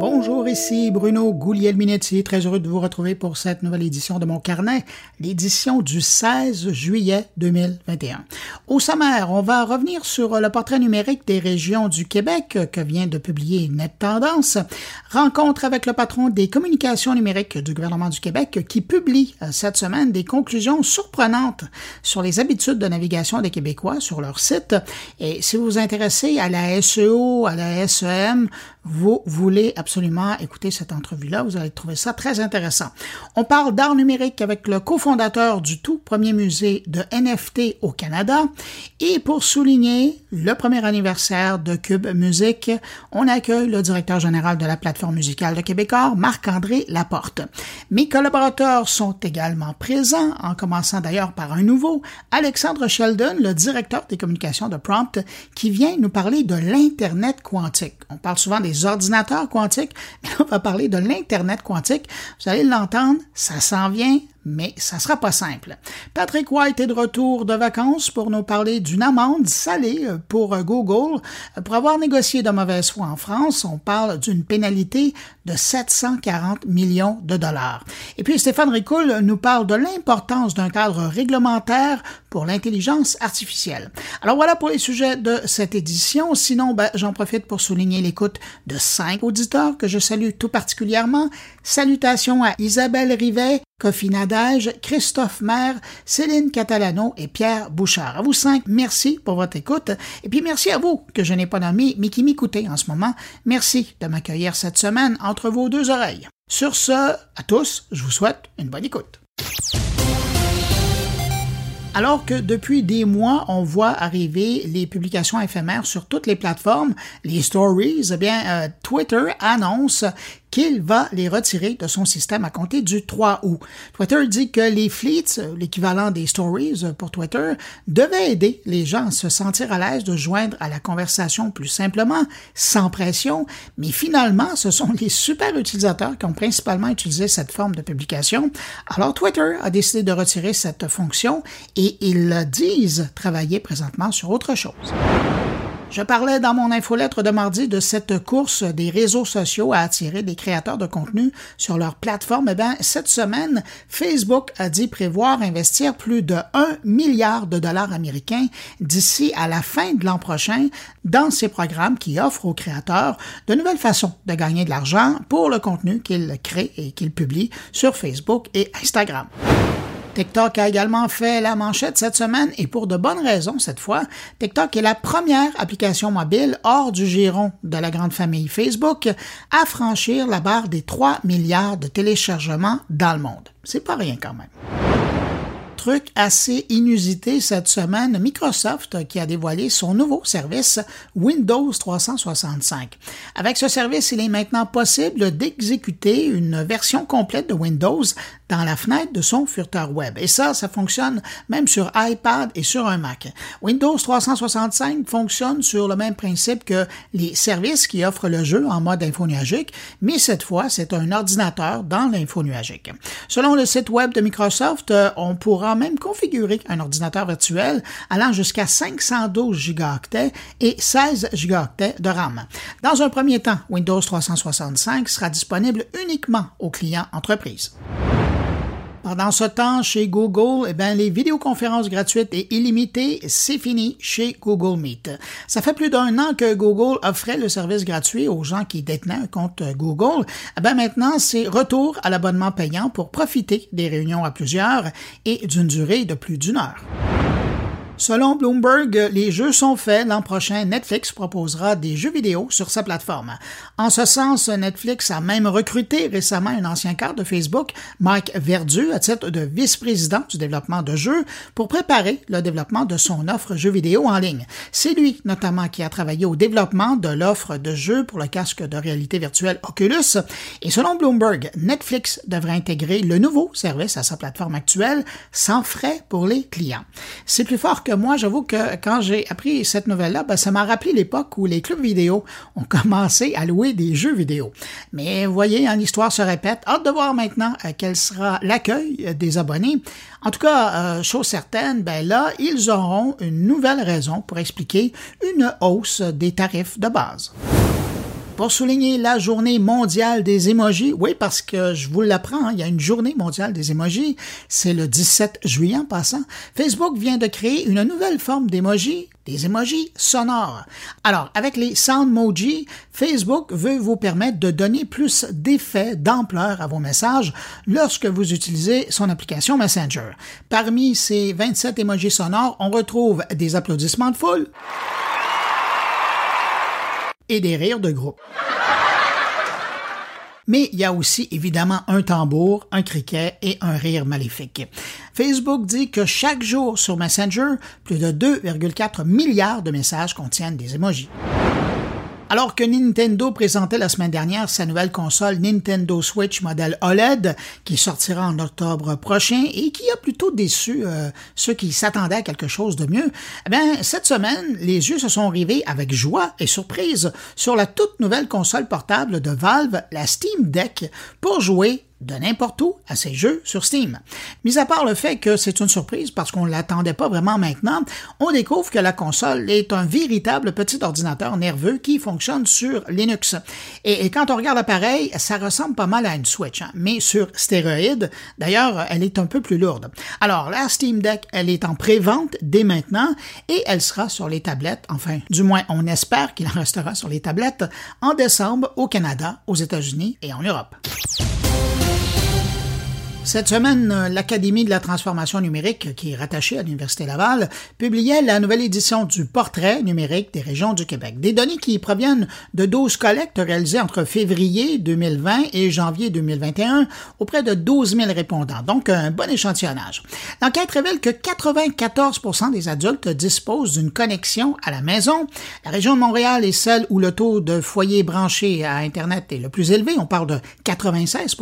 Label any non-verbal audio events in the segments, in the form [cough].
Bonjour, ici Bruno Gouliel-Minetti, très heureux de vous retrouver pour cette nouvelle édition de mon carnet, l'édition du 16 juillet 2021. Au sommaire, on va revenir sur le portrait numérique des régions du Québec que vient de publier Net Tendance, rencontre avec le patron des communications numériques du gouvernement du Québec qui publie euh, cette semaine des conclusions surprenantes sur les habitudes de navigation des Québécois sur leur site. Et si vous vous intéressez à la SEO, à la SEM, vous voulez absolument écouter cette entrevue-là. Vous allez trouver ça très intéressant. On parle d'art numérique avec le cofondateur du tout premier musée de NFT au Canada. Et pour souligner le premier anniversaire de Cube Musique, on accueille le directeur général de la plateforme musicale de Québécois, Marc-André Laporte. Mes collaborateurs sont également présents, en commençant d'ailleurs par un nouveau, Alexandre Sheldon, le directeur des communications de Prompt, qui vient nous parler de l'Internet quantique. On parle souvent des ordinateurs quantiques, [laughs] mais on va parler de l'Internet quantique. Vous allez l'entendre, ça s'en vient mais ça sera pas simple. Patrick White est de retour de vacances pour nous parler d'une amende salée euh, pour euh, Google. Euh, pour avoir négocié de mauvaise foi en France, on parle d'une pénalité de 740 millions de dollars. Et puis Stéphane Ricoul nous parle de l'importance d'un cadre réglementaire pour l'intelligence artificielle. Alors voilà pour les sujets de cette édition. Sinon, ben, j'en profite pour souligner l'écoute de cinq auditeurs que je salue tout particulièrement. Salutations à Isabelle Rivet, Kofi Nadage, Christophe Maire, Céline Catalano et Pierre Bouchard. À vous cinq, merci pour votre écoute. Et puis merci à vous, que je n'ai pas nommé, mais qui m'écoutez en ce moment. Merci de m'accueillir cette semaine entre vos deux oreilles. Sur ce, à tous, je vous souhaite une bonne écoute. Alors que depuis des mois, on voit arriver les publications éphémères sur toutes les plateformes, les stories, eh bien, euh, Twitter annonce qu'il va les retirer de son système à compter du 3 août. Twitter dit que les fleets, l'équivalent des stories pour Twitter, devaient aider les gens à se sentir à l'aise de joindre à la conversation plus simplement, sans pression, mais finalement, ce sont les super utilisateurs qui ont principalement utilisé cette forme de publication. Alors Twitter a décidé de retirer cette fonction et ils disent travailler présentement sur autre chose. Je parlais dans mon infolettre de mardi de cette course des réseaux sociaux à attirer des créateurs de contenu sur leur plateforme. Eh bien, cette semaine, Facebook a dit prévoir investir plus de 1 milliard de dollars américains d'ici à la fin de l'an prochain dans ces programmes qui offrent aux créateurs de nouvelles façons de gagner de l'argent pour le contenu qu'ils créent et qu'ils publient sur Facebook et Instagram. TikTok a également fait la manchette cette semaine et pour de bonnes raisons cette fois. TikTok est la première application mobile hors du giron de la grande famille Facebook à franchir la barre des 3 milliards de téléchargements dans le monde. C'est pas rien quand même truc assez inusité cette semaine, Microsoft qui a dévoilé son nouveau service Windows 365. Avec ce service, il est maintenant possible d'exécuter une version complète de Windows dans la fenêtre de son furteur web. Et ça, ça fonctionne même sur iPad et sur un Mac. Windows 365 fonctionne sur le même principe que les services qui offrent le jeu en mode infonuagique, mais cette fois, c'est un ordinateur dans l'infonuagique. Selon le site web de Microsoft, euh, on pourra même configurer un ordinateur virtuel allant jusqu'à 512 Go et 16 Go de RAM. Dans un premier temps, Windows 365 sera disponible uniquement aux clients entreprises. Pendant ce temps, chez Google, eh bien, les vidéoconférences gratuites et illimitées, c'est fini chez Google Meet. Ça fait plus d'un an que Google offrait le service gratuit aux gens qui détenaient un compte Google. Eh bien, maintenant, c'est retour à l'abonnement payant pour profiter des réunions à plusieurs et d'une durée de plus d'une heure. Selon Bloomberg, les jeux sont faits. L'an prochain, Netflix proposera des jeux vidéo sur sa plateforme. En ce sens, Netflix a même recruté récemment un ancien cadre de Facebook, Mike Verdu, à titre de vice-président du développement de jeux pour préparer le développement de son offre jeux vidéo en ligne. C'est lui, notamment, qui a travaillé au développement de l'offre de jeux pour le casque de réalité virtuelle Oculus. Et selon Bloomberg, Netflix devrait intégrer le nouveau service à sa plateforme actuelle sans frais pour les clients. C'est plus fort que moi, j'avoue que quand j'ai appris cette nouvelle-là, ben, ça m'a rappelé l'époque où les clubs vidéo ont [laughs] commencé à louer des jeux vidéo. Mais vous voyez, hein, l'histoire se répète. Hâte de voir maintenant euh, quel sera l'accueil des abonnés. En tout cas, euh, chose certaine, ben là, ils auront une nouvelle raison pour expliquer une hausse des tarifs de base. Pour souligner la journée mondiale des émojis, oui, parce que je vous l'apprends, hein, il y a une journée mondiale des émojis, c'est le 17 juillet en passant, Facebook vient de créer une nouvelle forme d'émojis, des émojis sonores. Alors, avec les Soundmoji, Facebook veut vous permettre de donner plus d'effet, d'ampleur à vos messages lorsque vous utilisez son application Messenger. Parmi ces 27 émojis sonores, on retrouve des applaudissements de foule et des rires de groupe. Mais il y a aussi évidemment un tambour, un criquet et un rire maléfique. Facebook dit que chaque jour sur Messenger, plus de 2,4 milliards de messages contiennent des emojis. Alors que Nintendo présentait la semaine dernière sa nouvelle console Nintendo Switch modèle OLED qui sortira en octobre prochain et qui a plutôt déçu euh, ceux qui s'attendaient à quelque chose de mieux, eh bien, cette semaine, les yeux se sont rivés avec joie et surprise sur la toute nouvelle console portable de Valve, la Steam Deck, pour jouer de n'importe où à ces jeux sur Steam. Mis à part le fait que c'est une surprise parce qu'on ne l'attendait pas vraiment maintenant, on découvre que la console est un véritable petit ordinateur nerveux qui fonctionne sur Linux. Et, quand on regarde l'appareil, ça ressemble pas mal à une Switch, hein, mais sur stéroïde. D'ailleurs, elle est un peu plus lourde. Alors, la Steam Deck, elle est en pré-vente dès maintenant et elle sera sur les tablettes, enfin, du moins, on espère qu'il en restera sur les tablettes en décembre au Canada, aux États-Unis et en Europe. Cette semaine, l'Académie de la transformation numérique, qui est rattachée à l'Université Laval, publiait la nouvelle édition du portrait numérique des régions du Québec. Des données qui proviennent de 12 collectes réalisées entre février 2020 et janvier 2021 auprès de 12 000 répondants, donc un bon échantillonnage. L'enquête révèle que 94% des adultes disposent d'une connexion à la maison. La région de Montréal est celle où le taux de foyers branchés à Internet est le plus élevé, on parle de 96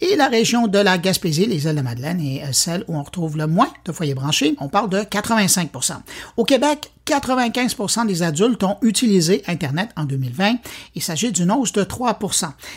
et la région de la Les îles de Madeleine est euh, celle où on retrouve le moins de foyers branchés. On parle de 85% Au Québec, 95% des adultes ont utilisé Internet en 2020. Il s'agit d'une hausse de 3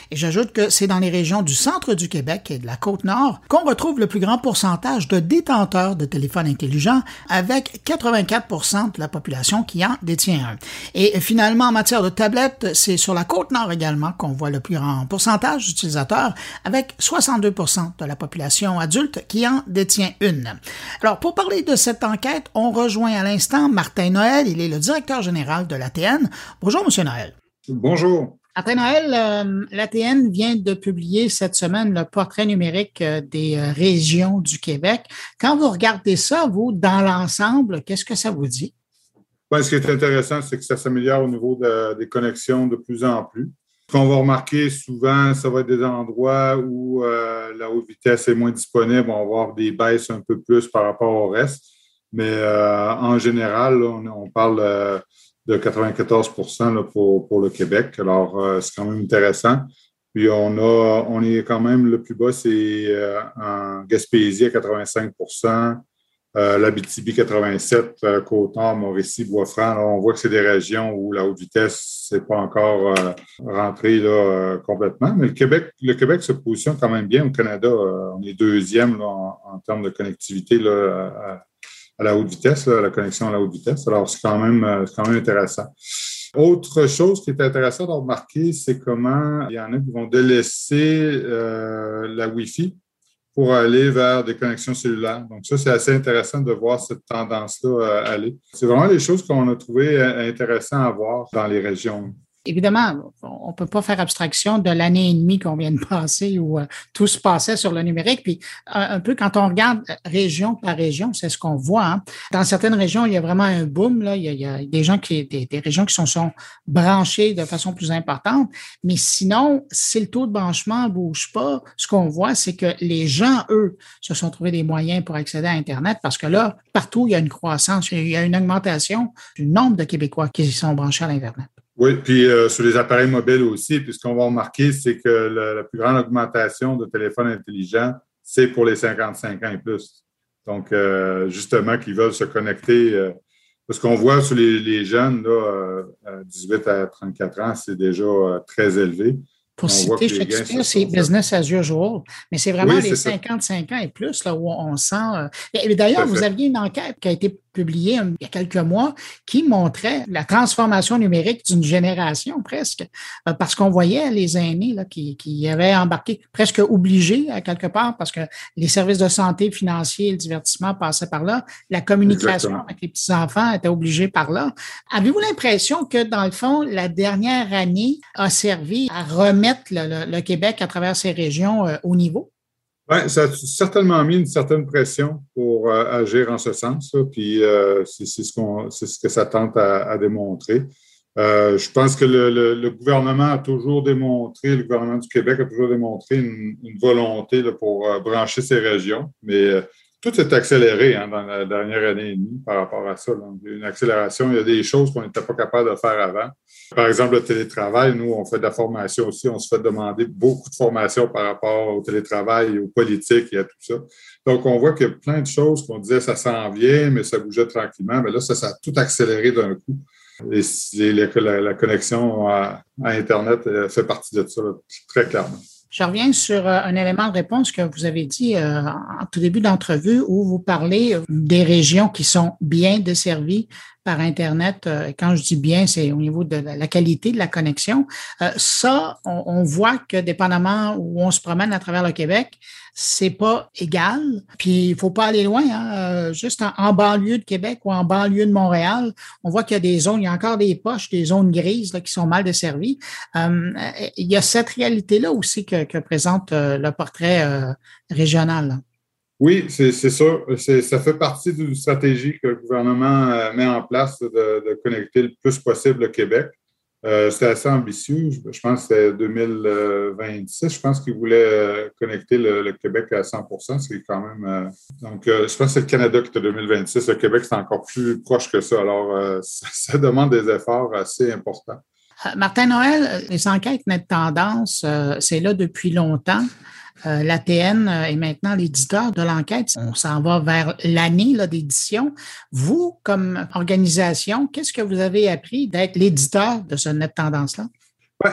Et j'ajoute que c'est dans les régions du centre du Québec et de la côte nord qu'on retrouve le plus grand pourcentage de détenteurs de téléphones intelligents, avec 84% de la population qui en détient un. Et finalement, en matière de tablettes, c'est sur la côte nord également qu'on voit le plus grand pourcentage d'utilisateurs, avec 62% de la population adulte qui en détient une. Alors, pour parler de cette enquête, on rejoint à l'instant Martin Noël. Il est le directeur général de l'ATN. Bonjour, Monsieur Noël. Bonjour. Après Noël, euh, l'ATN vient de publier cette semaine le portrait numérique euh, des euh, régions du Québec. Quand vous regardez ça, vous, dans l'ensemble, qu'est-ce que ça vous dit? ce qui est intéressant, c'est que ça s'améliore au niveau des connexions de plus en plus. Ce qu'on va remarquer souvent, ça va être des endroits où la haute vitesse est moins disponible. On va avoir des baisses un peu plus par rapport au reste. Mais euh, en général, on, parle euh, de 94 pour, pour le Québec. Alors, euh, c'est quand même intéressant. Puis on a, on est quand même le plus bas, c'est en Gaspésie à 85% euh, l'Abitibi 87%, Côte-Nord, Mauricie, Bois-Franc. On voit que c'est des régions où la haute vitesse n'est pas encore rentrée là, complètement. Mais le Québec, le Québec se positionne quand même bien au Canada. on est deuxième en, en, termes de connectivité là, à la haute vitesse, la connexion à la haute vitesse. Alors, c'est quand même, euh, quand même intéressant. Autre chose qui est intéressant à remarquer, c'est comment il y en a qui vont délaisser euh, la Wi-Fi pour aller vers des connexions cellulaires. Donc, ça, c'est assez intéressant de voir cette tendance-là euh, aller. C'est vraiment des choses qu'on a trouvé intéressantes à voir dans les régions évidemment, on ne peut pas faire abstraction de l'année et demie qu'on vient de passer où euh, tout se passait sur le numérique. Puis un, peu quand on regarde région par région, c'est ce qu'on voit. Hein. Dans certaines régions, il y a vraiment un boom. Là. Il, y a, des gens qui, des, des régions qui sont, sont branchées de façon plus importante. Mais sinon, si le taux de branchement ne bouge pas, ce qu'on voit, c'est que les gens, eux, se sont trouvés des moyens pour accéder à Internet parce que là, partout, il y a une croissance, il y a une augmentation du nombre de Québécois qui sont branchés à l'Internet. Oui, puis euh, sur les appareils mobiles aussi, puis ce qu'on va remarquer, c'est que la plus grande augmentation de téléphones intelligents, c'est pour les 55 ans et plus. Donc, euh, justement, qui veulent se connecter. Euh, parce qu'on voit sur les, jeunes, là, 18 à 34 ans, c'est déjà très élevé. Pour citer Shakespeare, c'est business as usual, mais c'est vraiment les 55 ans et plus là, où on sent. D'ailleurs, vous aviez une enquête qui a été publié il y a quelques mois qui montrait la transformation numérique d'une génération presque, euh, parce qu'on voyait les aînés là, qui, qui avaient embarqué, presque obligés à quelque part, parce que les services de santé financiers et le divertissement passaient par là. La communication avec les petits-enfants était obligée par là. Avez-vous l'impression que, dans le fond, la dernière année a servi à remettre le, Québec à travers ces régions euh, au niveau? Oui, ça a certainement mis une certaine pression pour euh, agir en ce sens, puis euh, c'est ce, ce que ça tente à, démontrer. je pense que le, gouvernement a toujours démontré, le gouvernement du Québec a toujours démontré une, volonté pour brancher ces régions, mais tout s'est accéléré hein, dans la dernière année et demie par rapport à ça. Une accélération, il y a des choses qu'on n'était pas capable de faire avant. Par exemple, le télétravail, nous, on fait de la formation aussi. On se fait demander beaucoup de formation par rapport au télétravail, aux politiques et à tout ça. Donc, on voit qu'il y a plein de choses qu'on disait ça s'en vient, mais ça bougeait tranquillement. Mais là, ça, ça a tout accéléré d'un coup. Et la, connexion à, Internet fait partie de ça, très clairement. Je reviens sur euh, un élément de réponse que vous avez dit euh, en tout début d'entrevue où vous parlez des régions qui sont bien desservies par Internet. Euh, quand je dis bien, c'est au niveau de la qualité de la connexion. Ça, on, voit que dépendamment où on se promène à travers le Québec, c'est pas égal. Puis il faut pas aller loin. Hein. juste en, banlieue de Québec ou en banlieue de Montréal, on voit qu'il y a des zones, il y a encore des poches, des zones grises qui sont mal desservies. il y a cette réalité-là aussi que présente euh, le portrait euh, régional. Oui, c'est sûr. Ça fait partie d'une stratégie que le gouvernement euh, met en place de, connecter le plus possible le Québec. c'est assez ambitieux. Je, pense que c'était 2026. Je pense qu'il voulait connecter le, Québec à 100 C'est quand même. donc, je pense que c'est le Canada qui est 2026. Le Québec, c'est encore plus proche que ça. Alors, [laughs] ça, demande des efforts assez importants. Euh, Martin Noël, les enquêtes net tendance, euh, c'est là depuis longtemps. Euh, L'ATN est maintenant l'éditeur de l'enquête. On s'en va vers l'année d'édition. Vous, comme organisation, qu'est-ce que vous avez appris d'être l'éditeur de ce net tendance-là?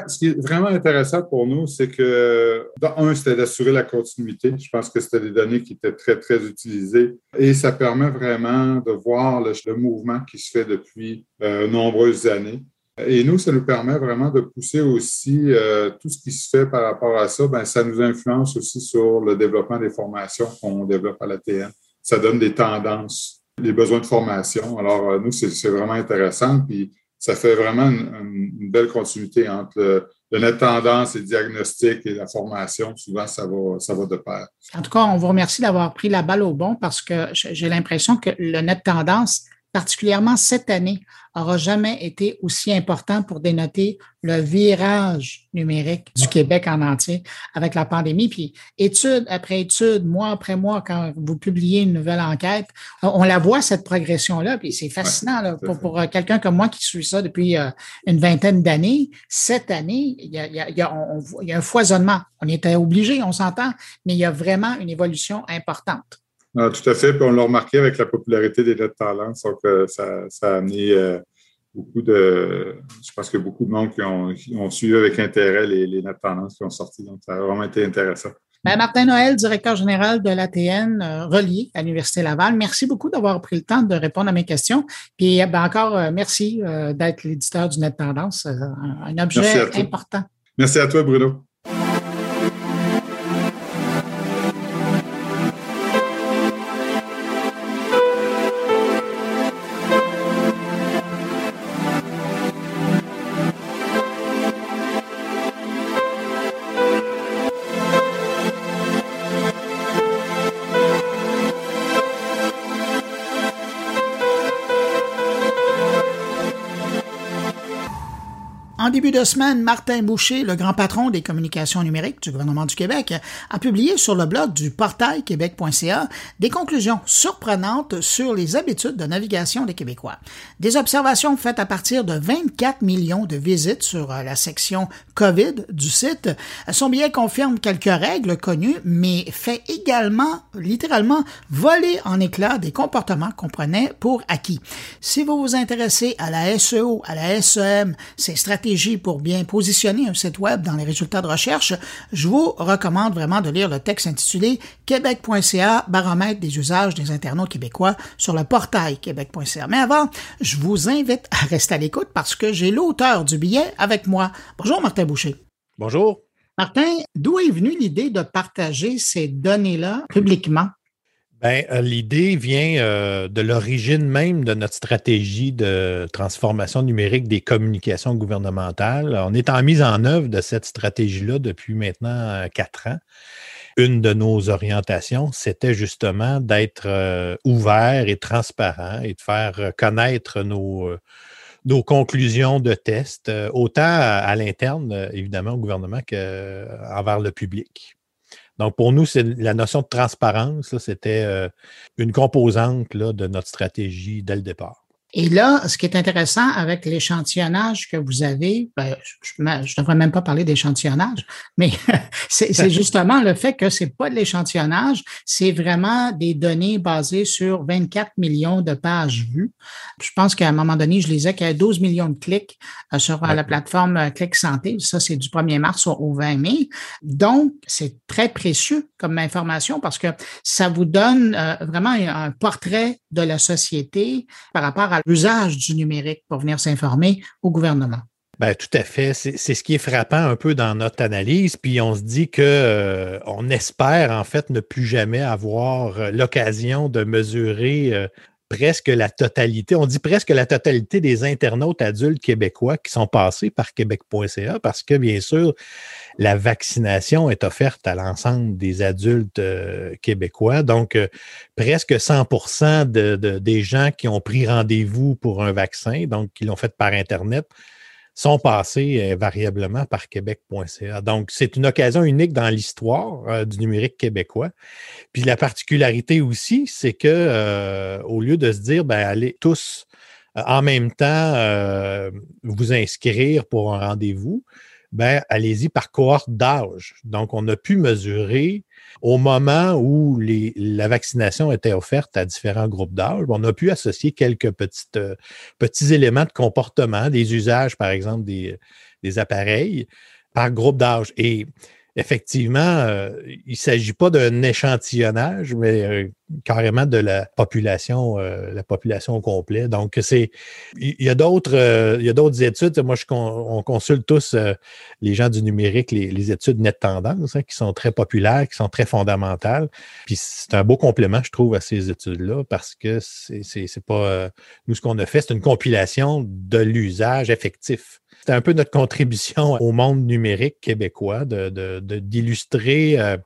ce qui est vraiment intéressant pour nous, c'est que, un, c'était d'assurer la continuité. Je pense que c'était des données qui étaient très, très utilisées. Et ça permet vraiment de voir le, mouvement qui se fait depuis nombreuses années. Et nous, ça nous permet vraiment de pousser aussi euh, tout ce qui se fait par rapport à ça. Bien, ça nous influence aussi sur le développement des formations qu'on développe à l'ATN. Ça donne des tendances, des besoins de formation. Alors, euh, nous, c'est vraiment intéressant. Puis, ça fait vraiment une, belle continuité entre le, net tendance et le diagnostic et la formation. Souvent, ça va, ça va de pair. En tout cas, on vous remercie d'avoir pris la balle au bon parce que j'ai l'impression que le net tendance particulièrement cette année, aura jamais été aussi important pour dénoter le virage numérique du Québec en entier avec la pandémie. Puis étude après étude, mois après mois, quand vous publiez une nouvelle enquête, on la voit, cette progression-là. Puis c'est fascinant là, pour, pour euh, quelqu'un comme moi qui suit ça depuis euh, une vingtaine d'années. Cette année, il y a, il y a, il y a un foisonnement. On était obligé, on s'entend, mais il y a vraiment une évolution importante. Ah, tout à fait. Puis on l'a remarqué avec la popularité des lettres talents. Donc, euh, ça, ça, a amené euh, beaucoup de. Je pense que beaucoup de monde qui ont, suivi avec intérêt les, les notes tendances qui ont sorti. Donc, ça a vraiment été intéressant. Ben, Martin Noël, directeur général de l'ATN euh, relié à l'Université Laval, merci beaucoup d'avoir pris le temps de répondre à mes questions. Puis ben, encore, merci d'être l'éditeur du Net Tendance, un objet important. Merci à toi, Bruno. Début de semaine, Martin Boucher, le grand patron des communications numériques du gouvernement du Québec, a publié sur le blog du portail québec.ca des conclusions surprenantes sur les habitudes de navigation des Québécois. Des observations faites à partir de 24 millions de visites sur euh, la section COVID du site. Son billet confirme quelques règles connues, mais fait également, littéralement, voler en éclats des comportements qu'on prenait pour acquis. Si vous vous intéressez à la SEO, à la SEM, ces stratégies stratégie pour bien positionner un site web dans les résultats de recherche, je vous recommande vraiment de lire le texte intitulé québec.ca baromètre des usages des internautes québécois sur le portail québec.ca. Mais avant, je vous invite à rester à l'écoute parce que j'ai l'auteur du billet avec moi. Bonjour Martin Boucher. Bonjour. Martin, d'où est venue l'idée de partager ces données-là publiquement? Ben, euh, l'idée vient euh, de l'origine même de notre stratégie de transformation numérique des communications gouvernementales. On est en mise en œuvre de cette stratégie-là depuis maintenant euh, quatre ans. Une de nos orientations, c'était justement d'être ouvert et transparent et de faire connaître nos, nos conclusions de tests, autant à, l'interne, évidemment, au gouvernement qu'envers le public. Donc, pour nous, la notion de transparence, c'était euh, une composante de notre stratégie dès le départ. Et là, ce qui est intéressant avec l'échantillonnage que vous avez, ben, je ne devrais même pas parler d'échantillonnage, mais [laughs] c'est justement le fait que c'est pas de l'échantillonnage, c'est vraiment des données basées sur 24 millions de pages vues. Je pense qu'à un moment donné, je lisais qu'il y a 12 millions de clics euh, sur la plateforme euh, Clic Santé. Ça, c'est du 1er mars au 20 mai. Donc, c'est très précieux comme information parce que ça vous donne euh, vraiment un portrait de la société par rapport à l'usage du numérique pour venir s'informer au gouvernement. Ben, tout à fait. C'est ce qui est frappant un peu dans notre analyse. Puis on se dit que euh, on espère en fait ne plus jamais avoir euh, l'occasion de mesurer euh, presque la totalité, on dit presque la totalité des internautes adultes québécois qui sont passés par québec.ca parce que bien sûr, la vaccination est offerte à l'ensemble des adultes euh, québécois. Donc, euh, presque 100 de, des gens qui ont pris rendez-vous pour un vaccin, donc qui l'ont fait par Internet, sont passés euh, variablement par québec.ca. Donc, c'est une occasion unique dans l'histoire du numérique québécois. Puis la particularité aussi, c'est que au lieu de se dire, ben, allez tous en même temps vous inscrire pour un rendez-vous, ben, allez-y par cohorte d'âge. Donc, on a pu mesurer au moment où les, la vaccination était offerte à différents groupes d'âge, on a pu associer quelques euh, petits éléments de comportement, des usages, par exemple, des, des appareils par groupe d'âge. Et effectivement, euh, il ne s'agit pas d'un échantillonnage, mais euh, carrément de la population, euh, la population au complet. Donc, c'est il y a d'autres il y a d'autres études. Moi, je, on consulte tous les gens du numérique, les, études net tendance, hein, qui sont très populaires, qui sont très fondamentales. Puis c'est un beau complément, je trouve, à ces études-là, parce que c'est pas nous ce qu'on a fait, c'est une compilation de l'usage effectif c'est un peu notre contribution au monde numérique québécois d'illustrer, de, de, euh,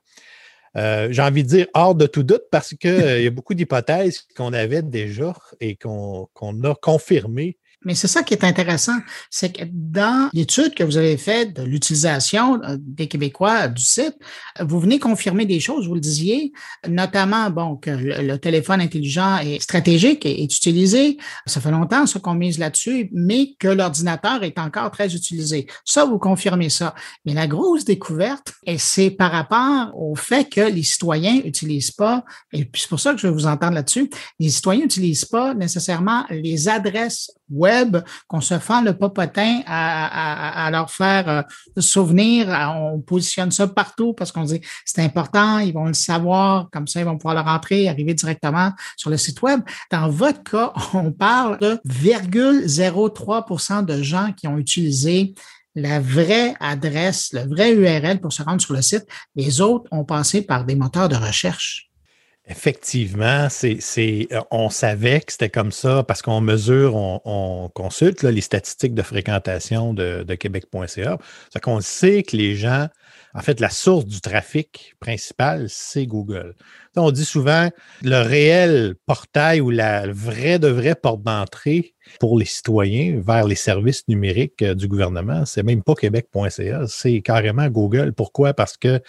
euh, j'ai envie de dire, hors de tout doute, parce qu'il euh, y a beaucoup d'hypothèses qu'on avait déjà et qu'on a confirmées mais c'est ça qui est intéressant, c'est que dans l'étude que vous avez faite de l'utilisation euh, des Québécois du site, vous venez confirmer des choses, vous le disiez, notamment bon que le, téléphone intelligent est stratégique et est utilisé. Ça fait longtemps qu'on mise là-dessus, mais que l'ordinateur est encore très utilisé. Ça, vous confirmez ça. Mais la grosse découverte, c'est par rapport au fait que les citoyens n'utilisent pas, et c'est pour ça que je vais vous entendre là-dessus, les citoyens n'utilisent pas nécessairement les adresses web, qu'on se fend le popotin à, leur faire euh, souvenir. On positionne ça partout parce qu'on dit c'est important, ils vont le savoir, comme ça ils vont pouvoir le rentrer, arriver directement sur le site web. Dans votre cas, [laughs] on parle de 0,03% de gens qui ont utilisé la vraie adresse, le vrai URL pour se rendre sur le site. Les autres ont passé par des moteurs de recherche. Effectivement, c'est, euh, on savait que c'était comme ça parce qu'on mesure, on, consulte les statistiques de fréquentation de, Québec.ca. C'est qu'on sait que les gens, en fait, la source du trafic principal, c'est Google. On dit souvent le réel portail ou la vraie de vraie porte d'entrée pour les citoyens vers les services numériques euh, du gouvernement, c'est même pas Québec.ca, c'est carrément Google. Pourquoi? Parce que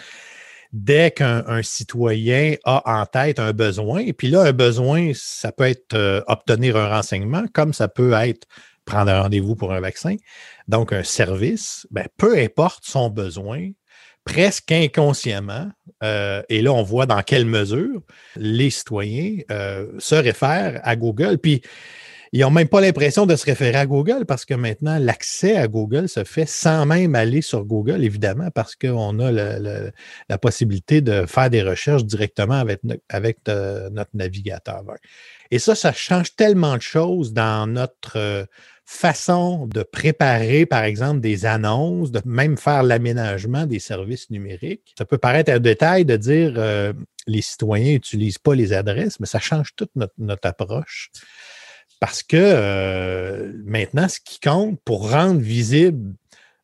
dès qu'un citoyen a en tête un besoin, et puis là, un besoin, ça peut être euh, obtenir un renseignement, comme ça peut être prendre un rendez-vous pour un vaccin. Donc, un service, ben, peu importe son besoin, presque inconsciemment, euh, et là, on voit dans quelle mesure les citoyens euh, se réfèrent à Google. Puis, ils n'ont même pas l'impression de se référer à Google parce que maintenant, l'accès à Google se fait sans même aller sur Google, évidemment, parce qu'on a la possibilité de faire des recherches directement avec, euh, notre navigateur. Et ça, ça change tellement de choses dans notre euh, façon de préparer, par exemple, des annonces, de même faire l'aménagement des services numériques. Ça peut paraître un détail de dire euh, les citoyens n'utilisent pas les adresses, mais ça change toute notre, approche. Parce que euh, maintenant, ce qui compte pour rendre visible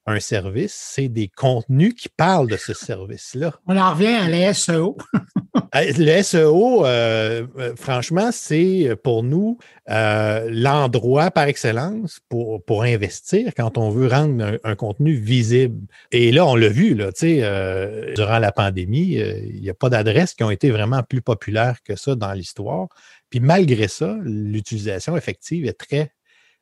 un service, c'est des contenus qui parlent de ce service-là. On en revient à la SEO. [laughs] le SEO, euh, euh, franchement, c'est pour nous l'endroit par excellence pour, pour investir quand on veut rendre un, contenu visible. Et là, on l'a vu, là, durant la pandémie, il n'y a pas d'adresses qui ont été vraiment plus populaires que ça dans l'histoire. Puis malgré ça, l'utilisation effective est très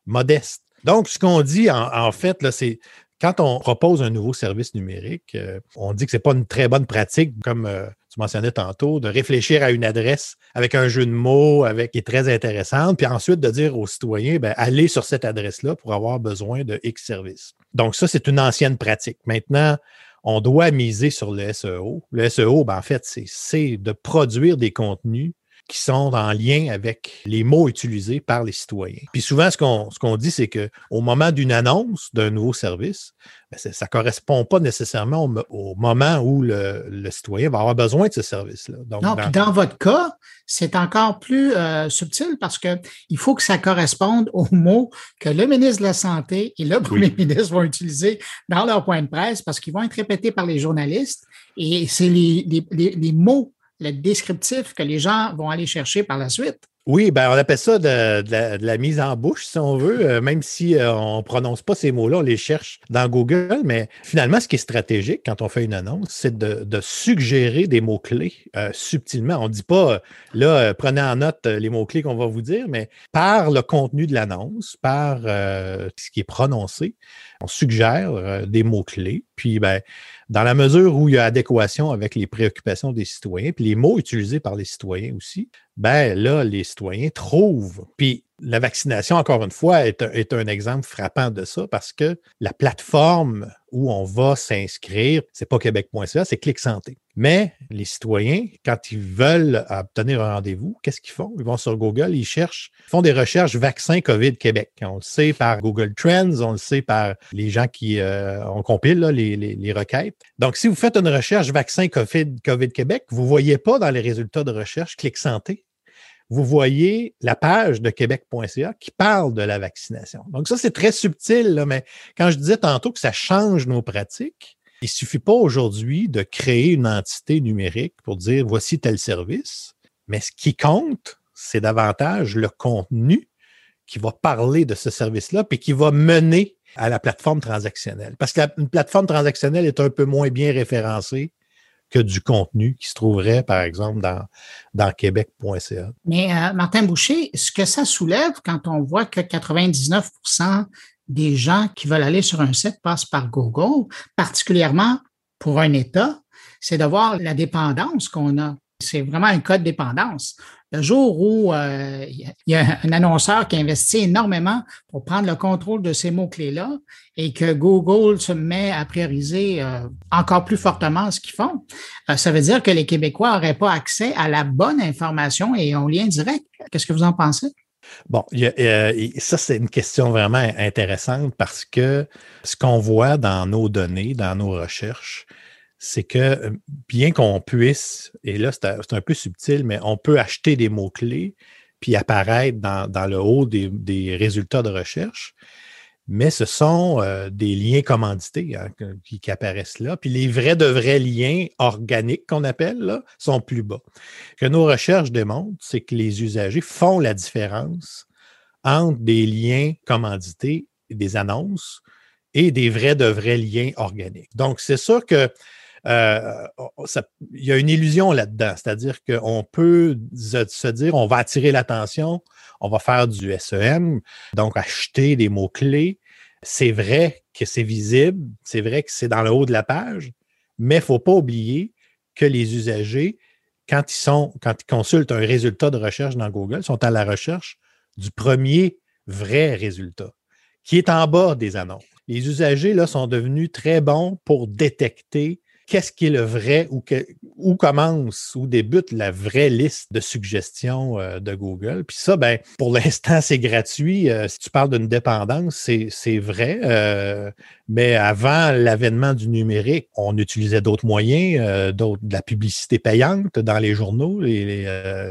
modeste. Donc, ce qu'on dit en, fait, là, c'est quand on propose un nouveau service numérique, euh, on dit que ce n'est pas une très bonne pratique, comme euh, tu mentionnais tantôt, de réfléchir à une adresse avec un jeu de mots avec, qui est très intéressante, puis ensuite de dire aux citoyens, ben, allez sur cette adresse-là pour avoir besoin de X service. Donc, ça, c'est une ancienne pratique. Maintenant, on doit miser sur le SEO. Le SEO, ben, en fait, c'est de produire des contenus qui sont en lien avec les mots utilisés par les citoyens. Puis souvent, ce qu'on ce dit, c'est qu'au moment d'une annonce d'un nouveau service, ben, ça ne correspond pas nécessairement au, moment où le, citoyen va avoir besoin de ce service-là. non, dans... puis dans votre cas, c'est encore plus euh, subtil parce qu'il faut que ça corresponde aux mots que le ministre de la Santé et le premier ministre vont utiliser dans leur point de presse parce qu'ils vont être répétés par les journalistes et c'est les, les, les mots le descriptif que les gens vont aller chercher par la suite. Oui, ben on appelle ça de, la, mise en bouche, si on veut, euh, même si euh, on ne prononce pas ces mots-là, on les cherche dans Google, mais finalement, ce qui est stratégique quand on fait une annonce, c'est de, suggérer des mots-clés euh, subtilement. On ne dit pas, là, prenez en note les mots-clés qu'on va vous dire, mais par le contenu de l'annonce, par ce qui est prononcé, on suggère des mots-clés, puis ben, dans la mesure où il y a adéquation avec les préoccupations des citoyens, puis les mots utilisés par les citoyens aussi, ben là, les citoyens trouvent. Puis la vaccination, encore une fois, est un, exemple frappant de ça parce que la plateforme où on va s'inscrire, c'est pas québec.ca, c'est Clic Santé. Mais les citoyens, quand ils veulent obtenir un rendez-vous, qu'est-ce qu'ils font? Ils vont sur Google, ils cherchent, ils font des recherches vaccins COVID Québec. On le sait par Google Trends, on le sait par les gens qui euh, on compile les, les, requêtes. Donc, si vous faites une recherche vaccin COVID, COVID Québec, vous ne voyez pas dans les résultats de recherche Clic Santé vous voyez la page de québec.ca qui parle de la vaccination. Donc ça, c'est très subtil, mais quand je disais tantôt que ça change nos pratiques, il ne suffit pas aujourd'hui de créer une entité numérique pour dire voici tel service, mais ce qui compte, c'est davantage le contenu qui va parler de ce service-là, puis qui va mener à la plateforme transactionnelle. Parce que la, plateforme transactionnelle est un peu moins bien référencée que du contenu qui se trouverait, par exemple, dans, dans québec.ca. Mais euh, Martin Boucher, ce que ça soulève quand on voit que 99% des gens qui veulent aller sur un site passent par Google, particulièrement pour un État, c'est de voir la dépendance qu'on a. C'est vraiment un cas de dépendance. Le jour où euh, il y a un annonceur qui investit énormément pour prendre le contrôle de ces mots-clés-là et que Google se met à prioriser euh, encore plus fortement ce qu'ils font, euh, ça veut dire que les Québécois n'auraient pas accès à la bonne information et au lien direct. Qu'est-ce que vous en pensez? Bon, ça, c'est une question vraiment intéressante parce que ce qu'on voit dans nos données, dans nos recherches, c'est que euh, bien qu'on puisse, et là c'est un peu subtil, mais on peut acheter des mots-clés puis apparaître dans, le haut des, résultats de recherche, mais ce sont euh, des liens commandités hein, qui, apparaissent là. Puis les vrais de vrais liens organiques qu'on appelle là, sont plus bas. Ce que nos recherches démontrent, c'est que les usagers font la différence entre des liens commandités, des annonces, et des vrais de vrais liens organiques. Donc, c'est sûr que euh, il y a une illusion là-dedans. C'est-à-dire qu'on peut se dire, on va attirer l'attention, on va faire du SEM, donc acheter des mots-clés. C'est vrai que c'est visible, c'est vrai que c'est dans le haut de la page, mais il ne faut pas oublier que les usagers, quand ils, sont, quand ils consultent un résultat de recherche dans Google, sont à la recherche du premier vrai résultat, qui est en bas des annonces. Les usagers là, sont devenus très bons pour détecter qu'est-ce qui est le vrai ou où commence, où débute la vraie liste de suggestions euh, de Google. Puis ça, ben, pour [laughs] l'instant, c'est gratuit. Euh, si tu parles d'une dépendance, c'est vrai. Euh, mais avant l'avènement du numérique, on utilisait d'autres moyens, de la publicité payante dans les journaux, et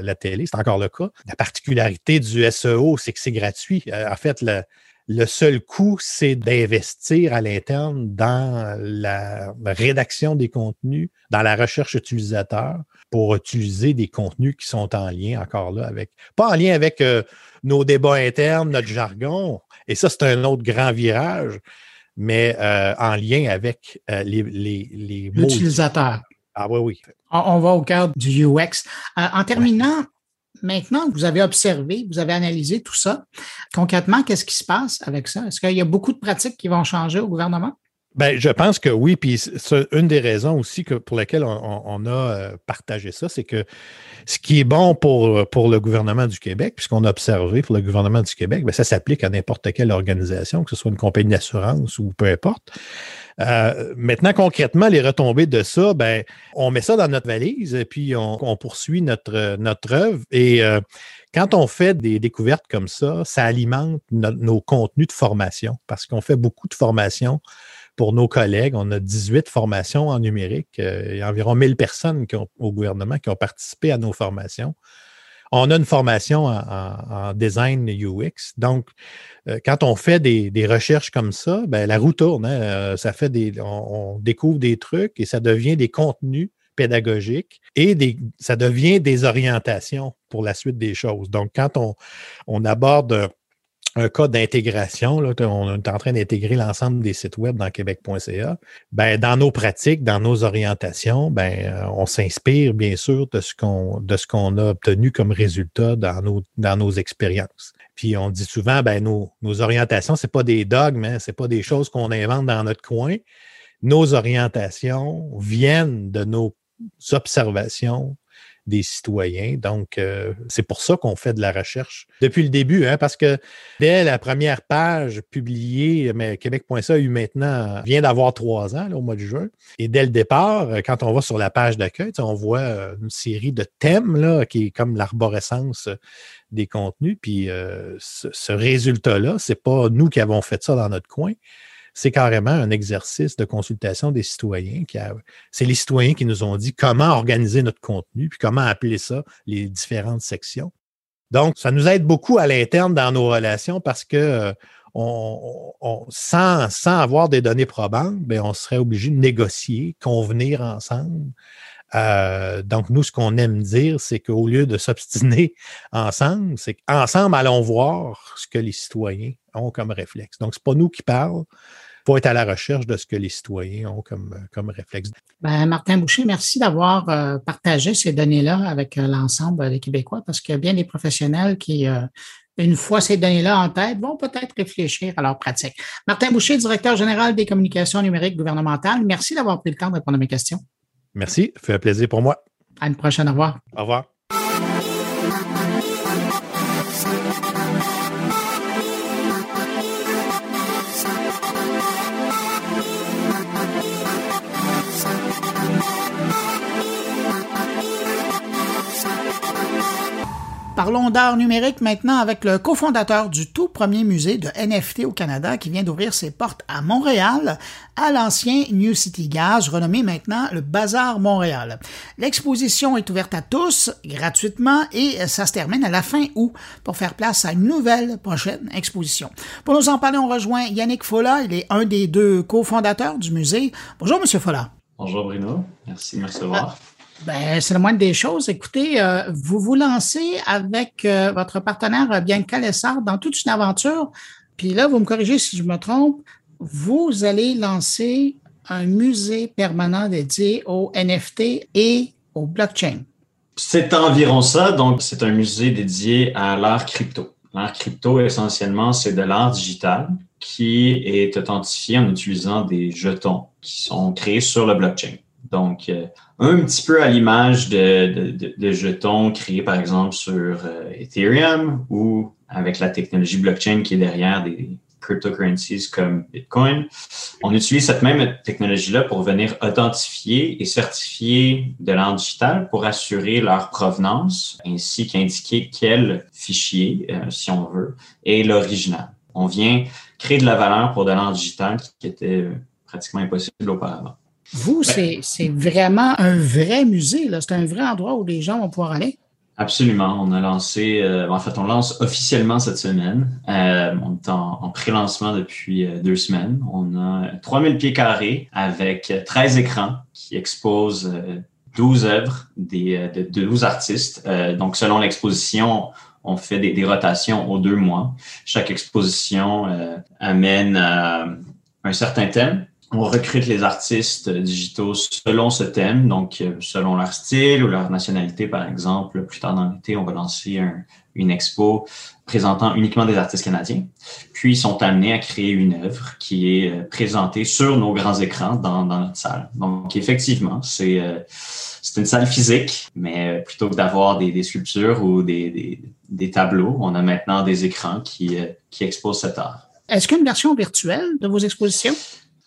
la télé, c'est encore le cas. La particularité du SEO, c'est que c'est gratuit. en fait, le, le seul coût, c'est d'investir à l'interne dans la rédaction des contenus, dans la recherche utilisateur pour utiliser des contenus qui sont en lien encore là avec, pas en lien avec euh, nos débats internes, notre jargon, et ça, c'est un autre grand virage, mais euh, en lien avec euh, les, les, L'utilisateur. Ah oui, oui. On, va au cœur du UX. en terminant, Maintenant que vous avez observé, vous avez analysé tout ça, concrètement, qu'est-ce qui se passe avec ça? Est-ce qu'il y a beaucoup de pratiques qui vont changer au gouvernement? Bien, je pense que oui, puis une des raisons aussi que, pour lesquelles on, a euh, partagé ça, c'est que ce qui est bon pour, pour le gouvernement du Québec, puisqu'on a observé pour le gouvernement du Québec, bien, ça s'applique à n'importe quelle organisation, que ce soit une compagnie d'assurance ou peu importe. Euh, maintenant, concrètement, les retombées de ça, ben, on met ça dans notre valise et puis on, poursuit notre, notre œuvre. Et euh, quand on fait des découvertes comme ça, ça alimente nos contenus de formation parce qu'on fait beaucoup de formations pour nos collègues. On a 18 formations en numérique. Il y a environ 1000 personnes au gouvernement qui ont participé à nos formations. On a une formation en, design UX. Donc, euh, quand on fait des, recherches comme ça, ben, la roue tourne. Hein. Euh, ça fait des, on, découvre des trucs et ça devient des contenus pédagogiques et des, ça devient des orientations pour la suite des choses. Donc, quand on, on aborde un cas d'intégration, on est en train d'intégrer l'ensemble des sites web dans québec.ca, ben, dans nos pratiques, dans nos orientations, ben, euh, on s'inspire bien sûr de ce qu'on a obtenu comme résultat dans nos, dans nos expériences. Puis on dit souvent, ben, nos, nos orientations, ce n'est pas des dogmes, hein, ce n'est pas des choses qu'on invente dans notre coin. Nos orientations viennent de nos observations, des citoyens. Donc, euh, c'est pour ça qu'on fait de la recherche depuis le début, hein, parce que dès la première page publiée, mais Québec.ca eu maintenant, vient d'avoir trois ans au mois de juin. Et dès le départ, euh, quand on va sur la page d'accueil, on voit euh, une série de thèmes qui est comme l'arborescence des contenus. Puis ce, ce résultat-là, c'est pas nous qui avons fait ça dans notre coin c'est carrément un exercice de consultation des citoyens. C'est les citoyens qui nous ont dit comment organiser notre contenu, puis comment appeler ça les différentes sections. Donc, ça nous aide beaucoup à l'interne dans nos relations parce que euh, on, sans, avoir des données probantes, bien, on serait obligé de négocier, convenir ensemble. Euh, donc, nous, ce qu'on aime dire, c'est qu'au lieu de s'obstiner [laughs] ensemble, c'est qu'ensemble, allons voir ce que les citoyens ont comme réflexe. Donc, ce n'est pas nous qui parlons, faut être à la recherche de ce que les citoyens ont comme, comme réflexe. Ben, Martin Boucher, merci d'avoir euh, partagé ces données-là avec euh, l'ensemble des Québécois parce qu'il y a bien des professionnels qui, euh, une fois ces données-là en tête, vont peut-être réfléchir à leur pratique. Martin Boucher, directeur général des communications numériques gouvernementales, merci d'avoir pris le temps de répondre à mes questions. Merci, ça fait un plaisir pour moi. À une prochaine, au revoir. Au revoir. Parlons d'art numérique maintenant avec le cofondateur du tout premier musée de NFT au Canada qui vient d'ouvrir ses portes à Montréal, à l'ancien New City Gas, renommé maintenant le Bazar Montréal. L'exposition est ouverte à tous, gratuitement, et ça se termine à la fin août pour faire place à une nouvelle prochaine exposition. Pour nous en parler, on rejoint Yannick Folla, il est un des deux cofondateurs du musée. Bonjour, Monsieur Folla. Bonjour Bruno, merci de me recevoir. Ben, c'est le moindre des choses. Écoutez, euh, vous vous lancez avec euh, votre partenaire euh, Bianca Lessard dans toute une aventure. Puis là, vous me corrigez si je me trompe, vous allez lancer un musée permanent dédié au NFT et au blockchain. C'est environ ça. Donc, c'est un musée dédié à l'art crypto. L'art crypto, essentiellement, c'est de l'art digital qui est authentifié en utilisant des jetons qui sont créés sur le blockchain. Donc, euh, un petit peu à l'image de, jetons créés, par exemple, sur euh, Ethereum ou avec la technologie blockchain qui est derrière des cryptocurrencies comme Bitcoin. On utilise cette même technologie-là pour venir authentifier et certifier de l'art digital pour assurer leur provenance ainsi qu'indiquer quel fichier, euh, si on veut, est l'original. On vient créer de la valeur pour de l'art digital qui était pratiquement impossible auparavant. Vous, c'est vraiment un vrai musée, c'est un vrai endroit où les gens vont pouvoir aller. Absolument. On a lancé, euh, en fait, on lance officiellement cette semaine. Euh, on est en, pré-lancement depuis euh, deux semaines. On a 3000 pieds carrés avec 13 écrans qui exposent 12 œuvres des, de, 12 artistes. donc, selon l'exposition, on fait des, des, rotations aux deux mois. Chaque exposition amène un certain thème on recrute les artistes digitaux selon ce thème, donc euh, selon leur style ou leur nationalité, par exemple. Plus tard dans l'été, on va lancer une expo présentant uniquement des artistes canadiens. Puis, ils sont amenés à créer une œuvre qui est euh, présentée sur nos grands écrans dans, notre salle. Donc, effectivement, c'est euh, une salle physique, mais plutôt que d'avoir des, sculptures ou des, tableaux, on a maintenant des écrans qui, qui exposent cet art. Est-ce qu'il version virtuelle de vos expositions?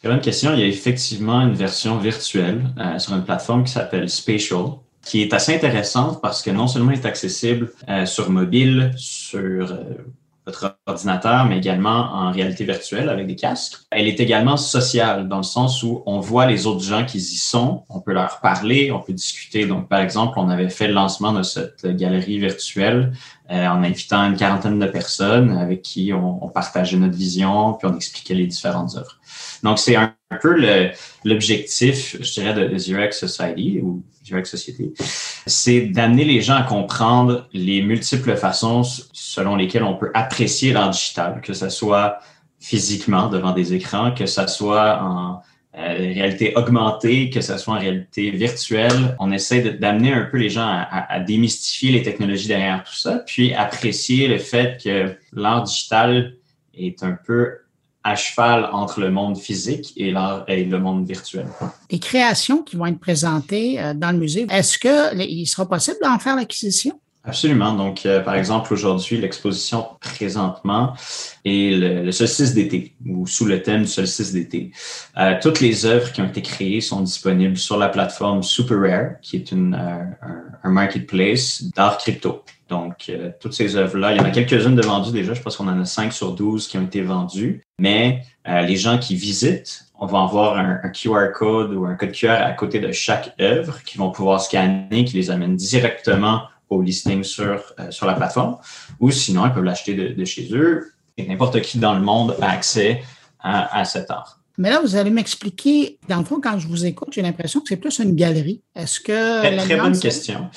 Bonne question. Il y a effectivement une version virtuelle euh, sur une plateforme qui s'appelle Spatial, qui est assez intéressante parce que non seulement elle est accessible euh, sur mobile, sur euh, votre ordinateur, mais également en réalité virtuelle avec des casques. Elle est également sociale dans le sens où on voit les autres gens qui y sont, on peut leur parler, on peut discuter. Donc, par exemple, on avait fait le lancement de cette galerie virtuelle en invitant une quarantaine de personnes avec qui on, on partageait notre vision, puis on expliquait les différentes œuvres. Donc, c'est un, peu l'objectif, je dirais, de, de Society ou Xerox Society, c'est d'amener les gens à comprendre les multiples façons selon lesquelles on peut apprécier l'art digital, que ce soit physiquement devant des écrans, que ce soit en euh, réalité augmentée, que ce soit en réalité virtuelle. On essaie d'amener un peu les gens à, démystifier les technologies derrière tout ça, puis apprécier le fait que l'art digital est un peu à cheval entre le monde physique et, et le monde virtuel. Les créations qui vont être présentées euh, dans le musée, est-ce qu'il sera possible d'en faire l'acquisition? Absolument. Donc, euh, par exemple, aujourd'hui, l'exposition présentement est le, solstice d'été ou sous le thème du solstice d'été. Euh, toutes les œuvres qui ont été créées sont disponibles sur la plateforme Super Rare, qui est une, un, marketplace d'art crypto. Donc, toutes ces œuvres-là, il y en a quelques-unes de vendues déjà. Je pense qu'on en a 5 sur 12 qui ont été vendues mais euh, les gens qui visitent, on va avoir un, QR code ou un code QR à côté de chaque œuvre qui vont pouvoir scanner, qui les amène directement au listing sur, euh, sur la plateforme, ou sinon, ils peuvent l'acheter de, chez eux. Et n'importe qui dans le monde a accès à, cet art. Mais là, vous allez m'expliquer, dans le fond, quand je vous écoute, j'ai l'impression que c'est plus une galerie. Est-ce que. Très, très bonne question.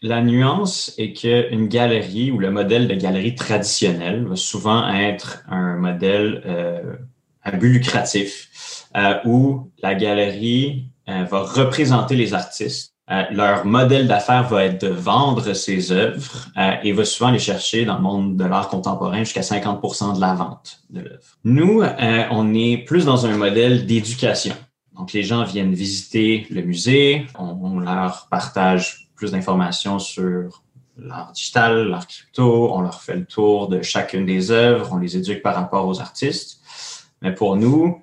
La nuance est qu'une galerie ou le modèle de galerie traditionnelle va souvent être un modèle euh, à but lucratif euh, où la galerie euh, va représenter les artistes. Euh, leur modèle d'affaires va être de vendre ses œuvres et va souvent les chercher dans le monde de l'art contemporain jusqu'à 50% de la vente de l'œuvre. Nous, on est plus dans un modèle d'éducation. Donc, les gens viennent visiter le musée, on, on leur partage plus d'informations sur l'art digital, l'art crypto, on leur fait le tour de chacune des œuvres, on les éduque par rapport aux artistes. Mais pour nous,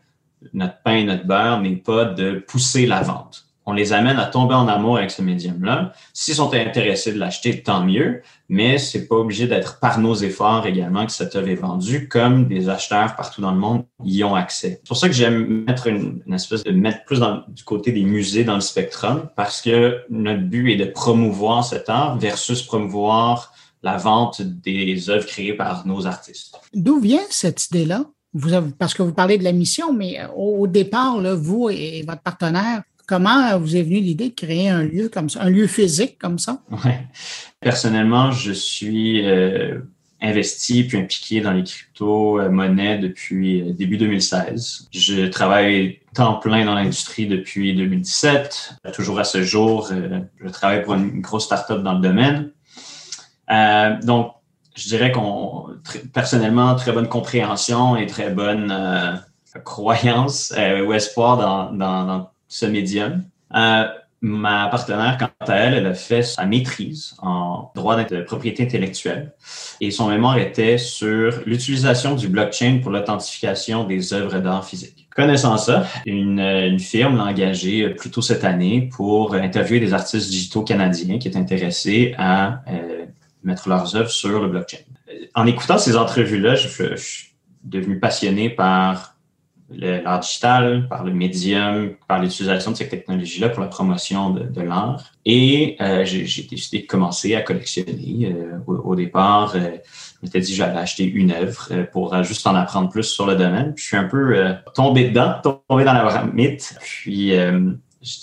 notre pain et notre beurre n'est pas de pousser la vente on les amène à tomber en amour avec ce médium-là. S'ils sont intéressés de l'acheter, tant mieux, mais c'est pas obligé d'être par nos efforts également que cette œuvre est vendue, comme des acheteurs partout dans le monde y ont accès. C'est pour ça que j'aime mettre une, espèce de mettre plus du côté des musées dans le spectrum, parce que notre but est de promouvoir cet art versus promouvoir la vente des œuvres créées par nos artistes. D'où vient cette idée-là? Vous parce que vous parlez de la mission, mais au, départ, là, vous et votre partenaire, Comment vous est venue l'idée de créer un lieu comme ça, un lieu physique comme ça? Ouais. Personnellement, je suis euh, investi puis impliqué dans les crypto-monnaies depuis euh, début 2016. Je travaille temps plein dans l'industrie depuis 2017. Toujours à ce jour, euh, je travaille pour une grosse start-up dans le domaine. donc, je dirais qu'on, personnellement, très bonne compréhension et très bonne croyance ou espoir dans, dans, dans ce médium. Euh, Ma partenaire, quant à elle, elle a fait sa maîtrise en droit de propriété intellectuelle et son mémoire était sur l'utilisation du blockchain pour l'authentification des œuvres d'art physique. Connaissant ça, une, une firme l'a engagé plus tôt cette année pour interviewer des artistes digitaux canadiens qui étaient intéressés à euh, mettre leurs œuvres sur le blockchain. En écoutant ces entrevues-là, je suis devenu passionné par l'art digital, par le médium, par l'utilisation de ces technologies-là pour la promotion de, l'art. Et euh, j'ai décidé de commencer à collectionner. Euh, au, départ, euh, je m'étais dit que j'allais acheter une œuvre pour juste en apprendre plus sur le domaine. je suis un peu tombé dedans, tombé dans la mythe. Puis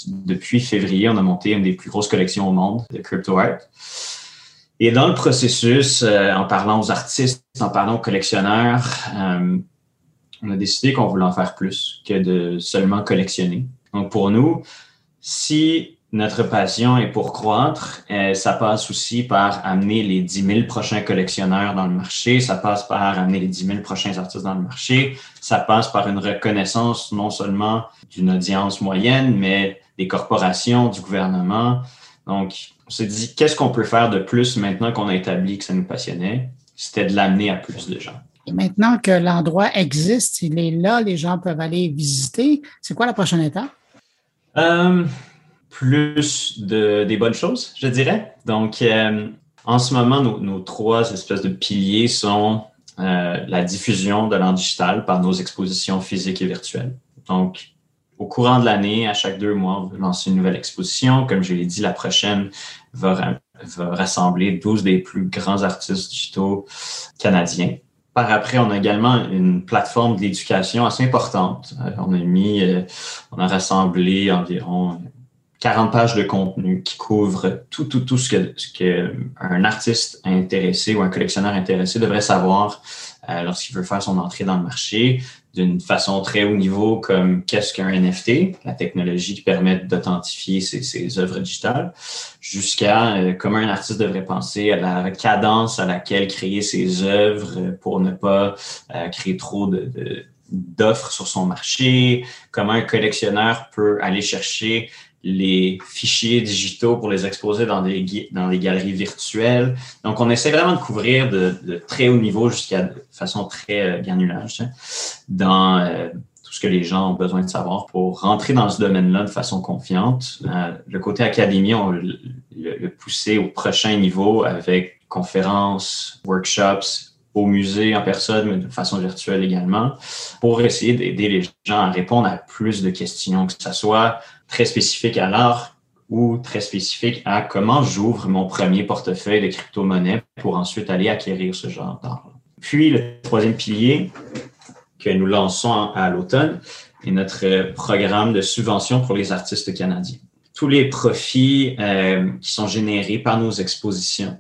depuis février, on a monté une des plus grosses collections au monde de crypto art. Et dans le processus, en parlant aux artistes, en parlant aux collectionneurs, on a décidé qu'on voulait en faire plus que de seulement collectionner. Donc pour nous, si notre passion est pour croître, euh, ça passe aussi par amener les 10 000 prochains collectionneurs dans le marché, ça passe par amener les 10 000 prochains artistes dans le marché, ça passe par une reconnaissance non seulement d'une audience moyenne, mais des corporations, du gouvernement. Donc, on s'est dit, qu'est-ce qu'on peut faire de plus maintenant qu'on a établi que ça nous passionnait? C'était de l'amener à plus de gens. Et maintenant que l'endroit existe, il est là, les gens peuvent aller visiter. C'est quoi la prochaine étape? Euh, plus de, des bonnes choses, je dirais. Donc, euh, en ce moment, nos, trois espèces de piliers sont euh, la diffusion de l'art digital par nos expositions physiques et virtuelles. Donc, au courant de l'année, à chaque deux mois, on va lancer une nouvelle exposition. Comme je l'ai dit, la prochaine va, va rassembler 12 des plus grands artistes digitaux canadiens. Par après, on a également une plateforme d'éducation assez importante. Euh, on a mis, euh, on a rassemblé environ 40 pages de contenu qui couvrent tout, tout, tout ce que, un artiste intéressé ou un collectionneur intéressé devrait savoir euh, lorsqu'il veut faire son entrée dans le marché d'une façon très haut niveau comme qu'est-ce qu'un NFT, la technologie qui permet d'authentifier ses, œuvres digitales, jusqu'à euh, comment un artiste devrait penser à la cadence à laquelle créer ses œuvres pour ne pas euh, créer trop de, d'offres sur son marché, comment un collectionneur peut aller chercher les fichiers digitaux pour les exposer dans des, dans des galeries virtuelles. Donc, on essaie vraiment de couvrir de, de très haut niveau jusqu'à de façon très euh, granulage dans euh, tout ce que les gens ont besoin de savoir pour rentrer dans ce domaine-là de façon confiante. Euh, le côté académie, on le, le pousser au prochain niveau avec conférences, workshops, au musée en personne, mais de façon virtuelle également, pour essayer d'aider les gens à répondre à plus de questions, que ce soit très spécifique à l'art ou très spécifique à comment j'ouvre mon premier portefeuille de crypto-monnaie pour ensuite aller acquérir ce genre d'art. Puis le troisième pilier que nous lançons à l'automne est notre programme de subvention pour les artistes canadiens. Tous les profits euh, qui sont générés par nos expositions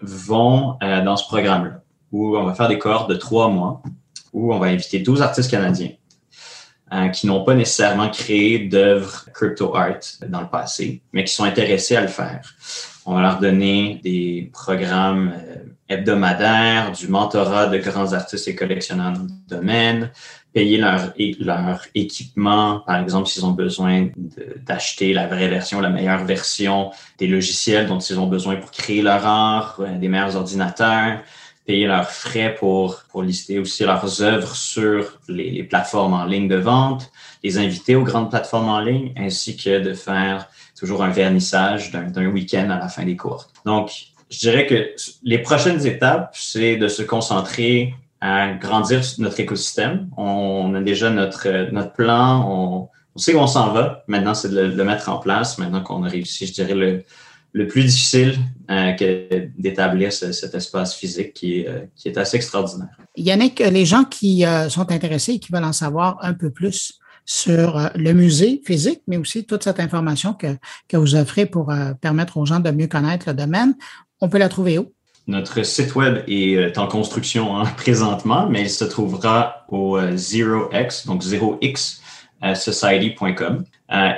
vont euh, dans ce programme-là, où on va faire des cohortes de trois mois, où on va inviter 12 artistes canadiens euh, qui n'ont pas nécessairement créé d'œuvres crypto art dans le passé, mais qui sont intéressés à le faire. On va leur donner des programmes euh, hebdomadaires, du mentorat de grands artistes et collectionneurs dans le domaine, payer leur, leur équipement, par exemple, s'ils ont besoin d'acheter la vraie version, la meilleure version des logiciels dont ils ont besoin pour créer leur art, euh, des meilleurs ordinateurs, payer leurs frais pour, pour lister aussi leurs œuvres sur les, plateformes en ligne de vente, les inviter aux grandes plateformes en ligne, ainsi que de faire toujours un vernissage d'un week-end à la fin des cours. Donc, je dirais que les prochaines étapes, c'est de se concentrer à grandir notre écosystème. On a déjà notre, notre plan, on, on sait où on s'en va. Maintenant, c'est de le, mettre en place. Maintenant qu'on a réussi, je dirais, le, le plus difficile euh, que d'établir cet espace physique qui est, euh, qui est assez extraordinaire. Yannick, les gens qui euh, sont intéressés et qui veulent en savoir un peu plus sur le musée physique, mais aussi toute cette information que, que vous offrez pour permettre aux gens de mieux connaître le domaine, on peut la trouver où? Notre site web est en construction hein, [laughs] présentement, mais il se trouvera au 0x, donc 0x, society.com.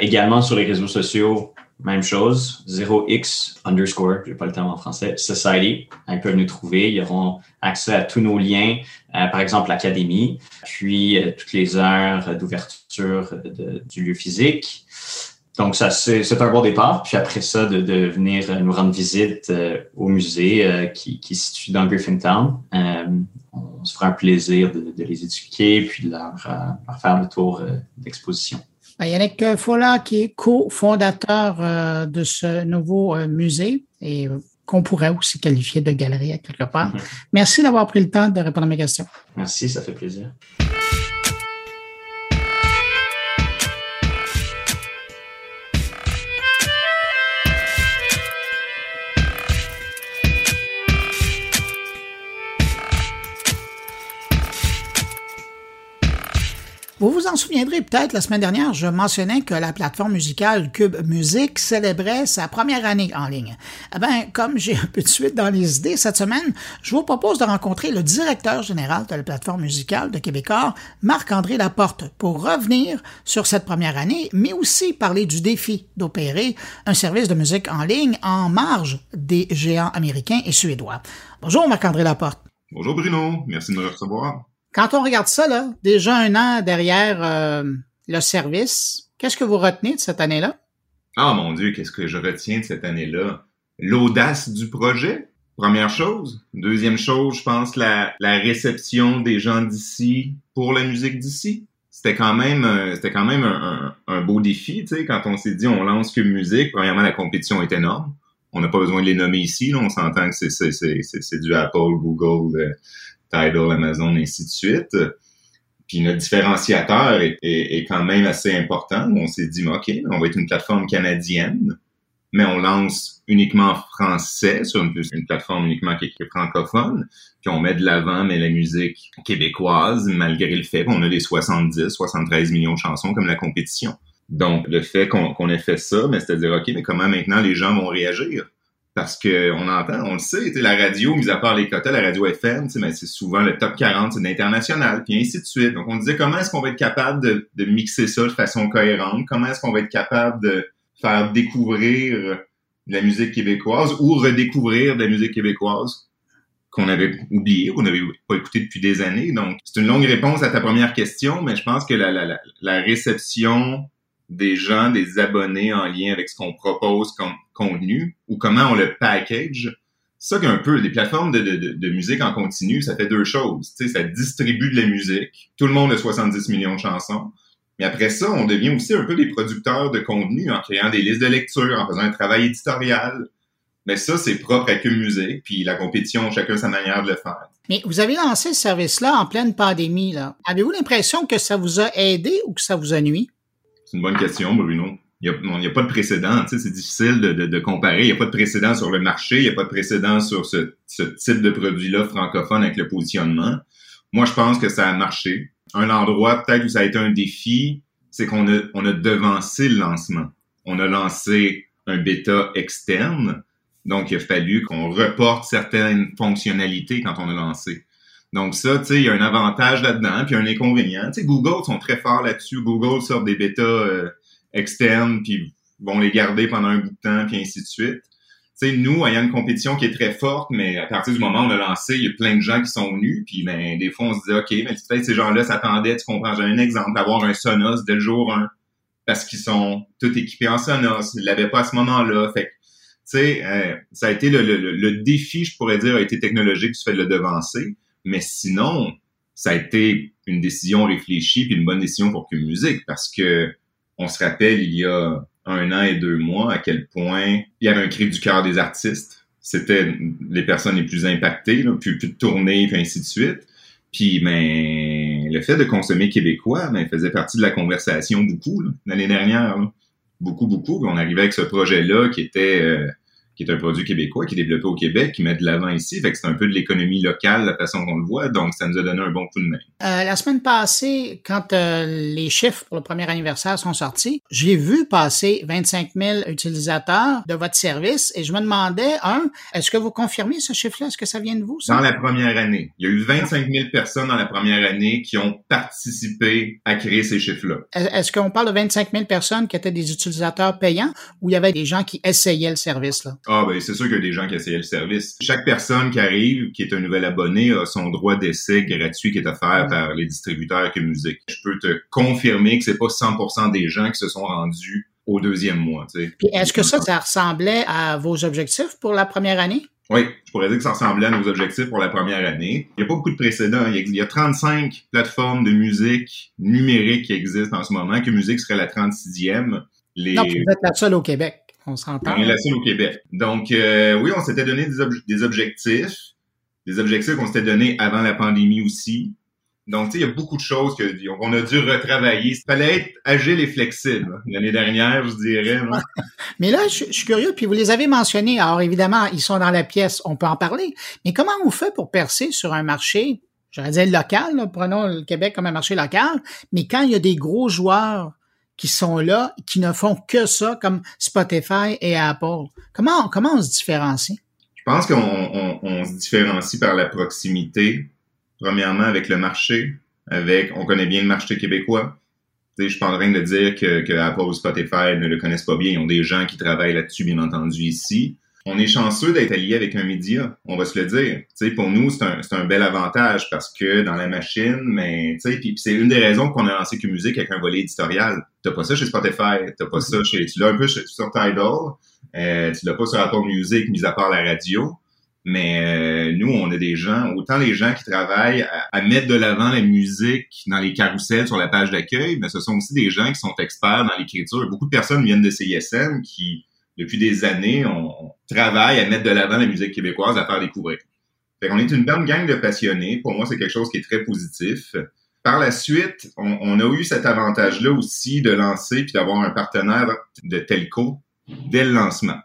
également sur les réseaux sociaux, même chose, 0x underscore, je n'ai pas le terme en français, society. Ils peuvent nous trouver. Ils auront accès à tous nos liens, euh, par exemple l'académie, puis euh, toutes les heures d'ouverture du lieu physique. Donc, ça, c'est un bon départ. Puis après ça, de, venir nous rendre visite au musée qui, qui se situe dans Griffintown. on se fera un plaisir de, les éduquer puis de leur faire le tour d'exposition. Ben, Yannick Folla, qui est cofondateur euh, de ce nouveau euh, musée et euh, qu'on pourrait aussi qualifier de galerie à quelque part. Mm-hmm. Merci d'avoir pris le temps de répondre à mes questions. Merci, ça fait plaisir. Vous vous en souviendrez peut-être, la semaine dernière, je mentionnais que la plateforme musicale Cube Music célébrait sa première année en ligne. Eh ben, comme j'ai un peu de suite dans les idées, cette semaine, je vous propose de rencontrer le directeur général de la plateforme musicale de Québécois, Marc-André Laporte, pour revenir sur cette première année, mais aussi parler du défi d'opérer un service de musique en ligne en marge des géants américains et suédois. Bonjour Marc-André Laporte. Bonjour Bruno, merci de me recevoir. Quand on regarde ça, là, déjà un an derrière euh, le service, qu'est-ce que vous retenez de cette année-là? Ah mon Dieu, qu'est-ce que je retiens de cette année-là? L'audace du projet, première chose. Deuxième chose, je pense la, réception des gens d'ici pour la musique d'ici. C'était quand même, euh, c'était quand même un, un, beau défi, tu sais, quand on s'est dit on lance que musique. Premièrement, la compétition est énorme. On n'a pas besoin de les nommer ici. Là. On s'entend que c'est, c'est, c'est, c'est du Apple, Google, euh, Tidal, Amazon, et ainsi de suite. Puis notre différenciateur est, quand même assez important. On s'est dit, OK, on va être une plateforme canadienne, mais on lance uniquement en français sur une, plateforme uniquement qui est francophone. Puis on met de l'avant, mais la musique québécoise, malgré le fait qu'on a les 70, 73 millions de chansons comme la compétition. Donc, le fait qu'on ait fait ça, mais c'est-à-dire, OK, mais comment maintenant les gens vont réagir? Parce que on entend, on le sait, la radio, mis à part les quotas, la radio FM, mais c'est souvent le top 40, c'est l'international, puis ainsi de suite. Donc on disait comment est-ce qu'on va être capable de, de, mixer ça de façon cohérente, comment est-ce qu'on va être capable de faire découvrir la musique québécoise ou redécouvrir de la musique québécoise qu'on avait oublié, qu'on n'avait pas écouté depuis des années? Donc c'est une longue réponse à ta première question, mais je pense que la, la, la réception des gens, des abonnés en lien avec ce qu'on propose comme contenu ou comment on le package. Ça qu'un peu, les plateformes de, de, de, musique en continu, ça fait deux choses. Tu sais, ça distribue de la musique. Tout le monde a 70 millions de chansons. Mais après ça, on devient aussi un peu des producteurs de contenu en créant des listes de lecture, en faisant un travail éditorial. Mais ça, c'est propre à que musique, puis la compétition, chacun sa manière de le faire. Mais vous avez lancé ce service-là en pleine pandémie. Là. Avez-vous l'impression que ça vous a aidé ou que ça vous a nuit? C'est une bonne question, Bruno. Il n'y a, pas de précédent. c'est difficile de, comparer. Il n'y a pas de précédent sur le marché. Il n'y a pas de précédent sur ce, type de produit-là francophone avec le positionnement. Moi, je pense que ça a marché. Un endroit peut-être où ça a été un défi, c'est qu'on a, on a devancé le lancement. On a lancé un bêta externe. Donc, il a fallu qu'on reporte certaines fonctionnalités quand on a lancé. Donc ça, tu sais, il y a un avantage là-dedans, puis un inconvénient. Tu sais, Google sont très forts là-dessus. Google sort des bêtas euh, externes, puis vont les garder pendant un bout de temps, puis ainsi de suite. Tu sais, nous, il y a une compétition qui est très forte, mais à partir du moment où on a lancé, il y a plein de gens qui sont venus, puis ben, des fois, on se dit, OK, mais peut-être ces gens-là s'attendaient, tu comprends, j'ai un exemple, d'avoir un Sonos dès le jour 1, parce qu'ils sont tous équipés en Sonos, ils l'avaient pas à ce moment-là. Fait tu sais, euh, ça a été le, le, le, défi, je pourrais dire, a été technologique du fait de le devancer. Mais sinon, ça a été une décision réfléchie puis une bonne décision pour que musique parce que on se rappelle il y a un an et deux mois à quel point il y avait un cri du cœur des artistes. C'était les personnes les plus impactées, là, puis plus de tournées, puis ainsi de suite. Puis ben, le fait de consommer québécois ben, faisait partie de la conversation beaucoup l'année dernière. Beaucoup, beaucoup. On arrivait avec ce projet-là qui était euh, qui est un produit québécois, qui est développé au Québec, qui met de l'avant ici. Fait que c'est un peu de l'économie locale, la façon qu'on le voit. Donc, ça nous a donné un bon coup de main. Euh, la semaine passée, quand euh, les chiffres pour le premier anniversaire sont sortis, j'ai vu passer 25 000 utilisateurs de votre service et je me demandais, un, est-ce que vous confirmez ce chiffre-là? Est-ce que ça vient de vous? Dans la première année. Il y a eu 25 000 personnes dans la première année qui ont participé à créer ces chiffres-là. Est-ce qu'on parle de 25 000 personnes qui étaient des utilisateurs payants ou il y avait des gens qui essayaient le service? Là? Ah ben c'est sûr qu'il y a des gens qui essayaient le service. Chaque personne qui arrive, qui est un nouvel abonné, a son droit d'essai gratuit qui est offert par les distributeurs que musique. Je peux te confirmer que c'est pas 100% des gens qui se sont rendus au deuxième mois. Puis est-ce que ça, ça ressemblait à vos objectifs pour la première année? Oui, je pourrais dire que ça ressemblait à nos objectifs pour la première année. Il n'y a pas beaucoup de précédents. Il y a 35 plateformes de musique numérique qui existent en ce moment, que musique serait la 36e. Les... Non, vous êtes la seule au Québec. On s'entend. On est la seule au Québec. Donc, euh, oui, on s'était donné des, des objectifs. Des objectifs qu'on s'était donnés avant la pandémie aussi. Donc, tu sais, il y a beaucoup de choses qu'on a dû retravailler. Il fallait être agile et flexible l'année dernière, je dirais. [laughs] Mais là, je, suis curieux, puis vous les avez mentionnés. Alors, évidemment, ils sont dans la pièce, on peut en parler. Mais comment on fait pour percer sur un marché, j'aurais dit local, prenons le Québec comme un marché local, mais quand il y a des gros joueurs qui sont là, qui ne font que ça, comme Spotify et Apple, comment, comment on se différencie? Je pense qu'on on, on se différencie par la proximité premièrement avec le marché, avec, on connaît bien le marché québécois. sais, je suis pas en train de dire que, que Apple ou Spotify ne le connaissent pas bien. Ils ont des gens qui travaillent là-dessus, bien entendu, ici. On est chanceux d'être allié avec un média, on va se le dire. sais, pour nous, c'est un, un, bel avantage parce que dans la machine, mais puis c'est une des raisons qu'on a lancé que musique avec un volet éditorial. T'as pas ça chez Spotify, t'as pas ça chez, tu l'as un peu sur Tidal, euh, tu l'as pas sur Apple Music, mis à part la radio. Mais euh, nous, on a des gens, autant les gens qui travaillent à, mettre de l'avant la musique dans les carousels sur la page d'accueil, mais ce sont aussi des gens qui sont experts dans l'écriture. Beaucoup de personnes viennent de CISM qui, depuis des années, on, travaille à mettre de l'avant la musique québécoise, à faire découvrir. Fait qu'on est une bonne gang de passionnés. Pour moi, c'est quelque chose qui est très positif. Par la suite, on, a eu cet avantage-là aussi de lancer puis d'avoir un partenaire de telco dès le lancement.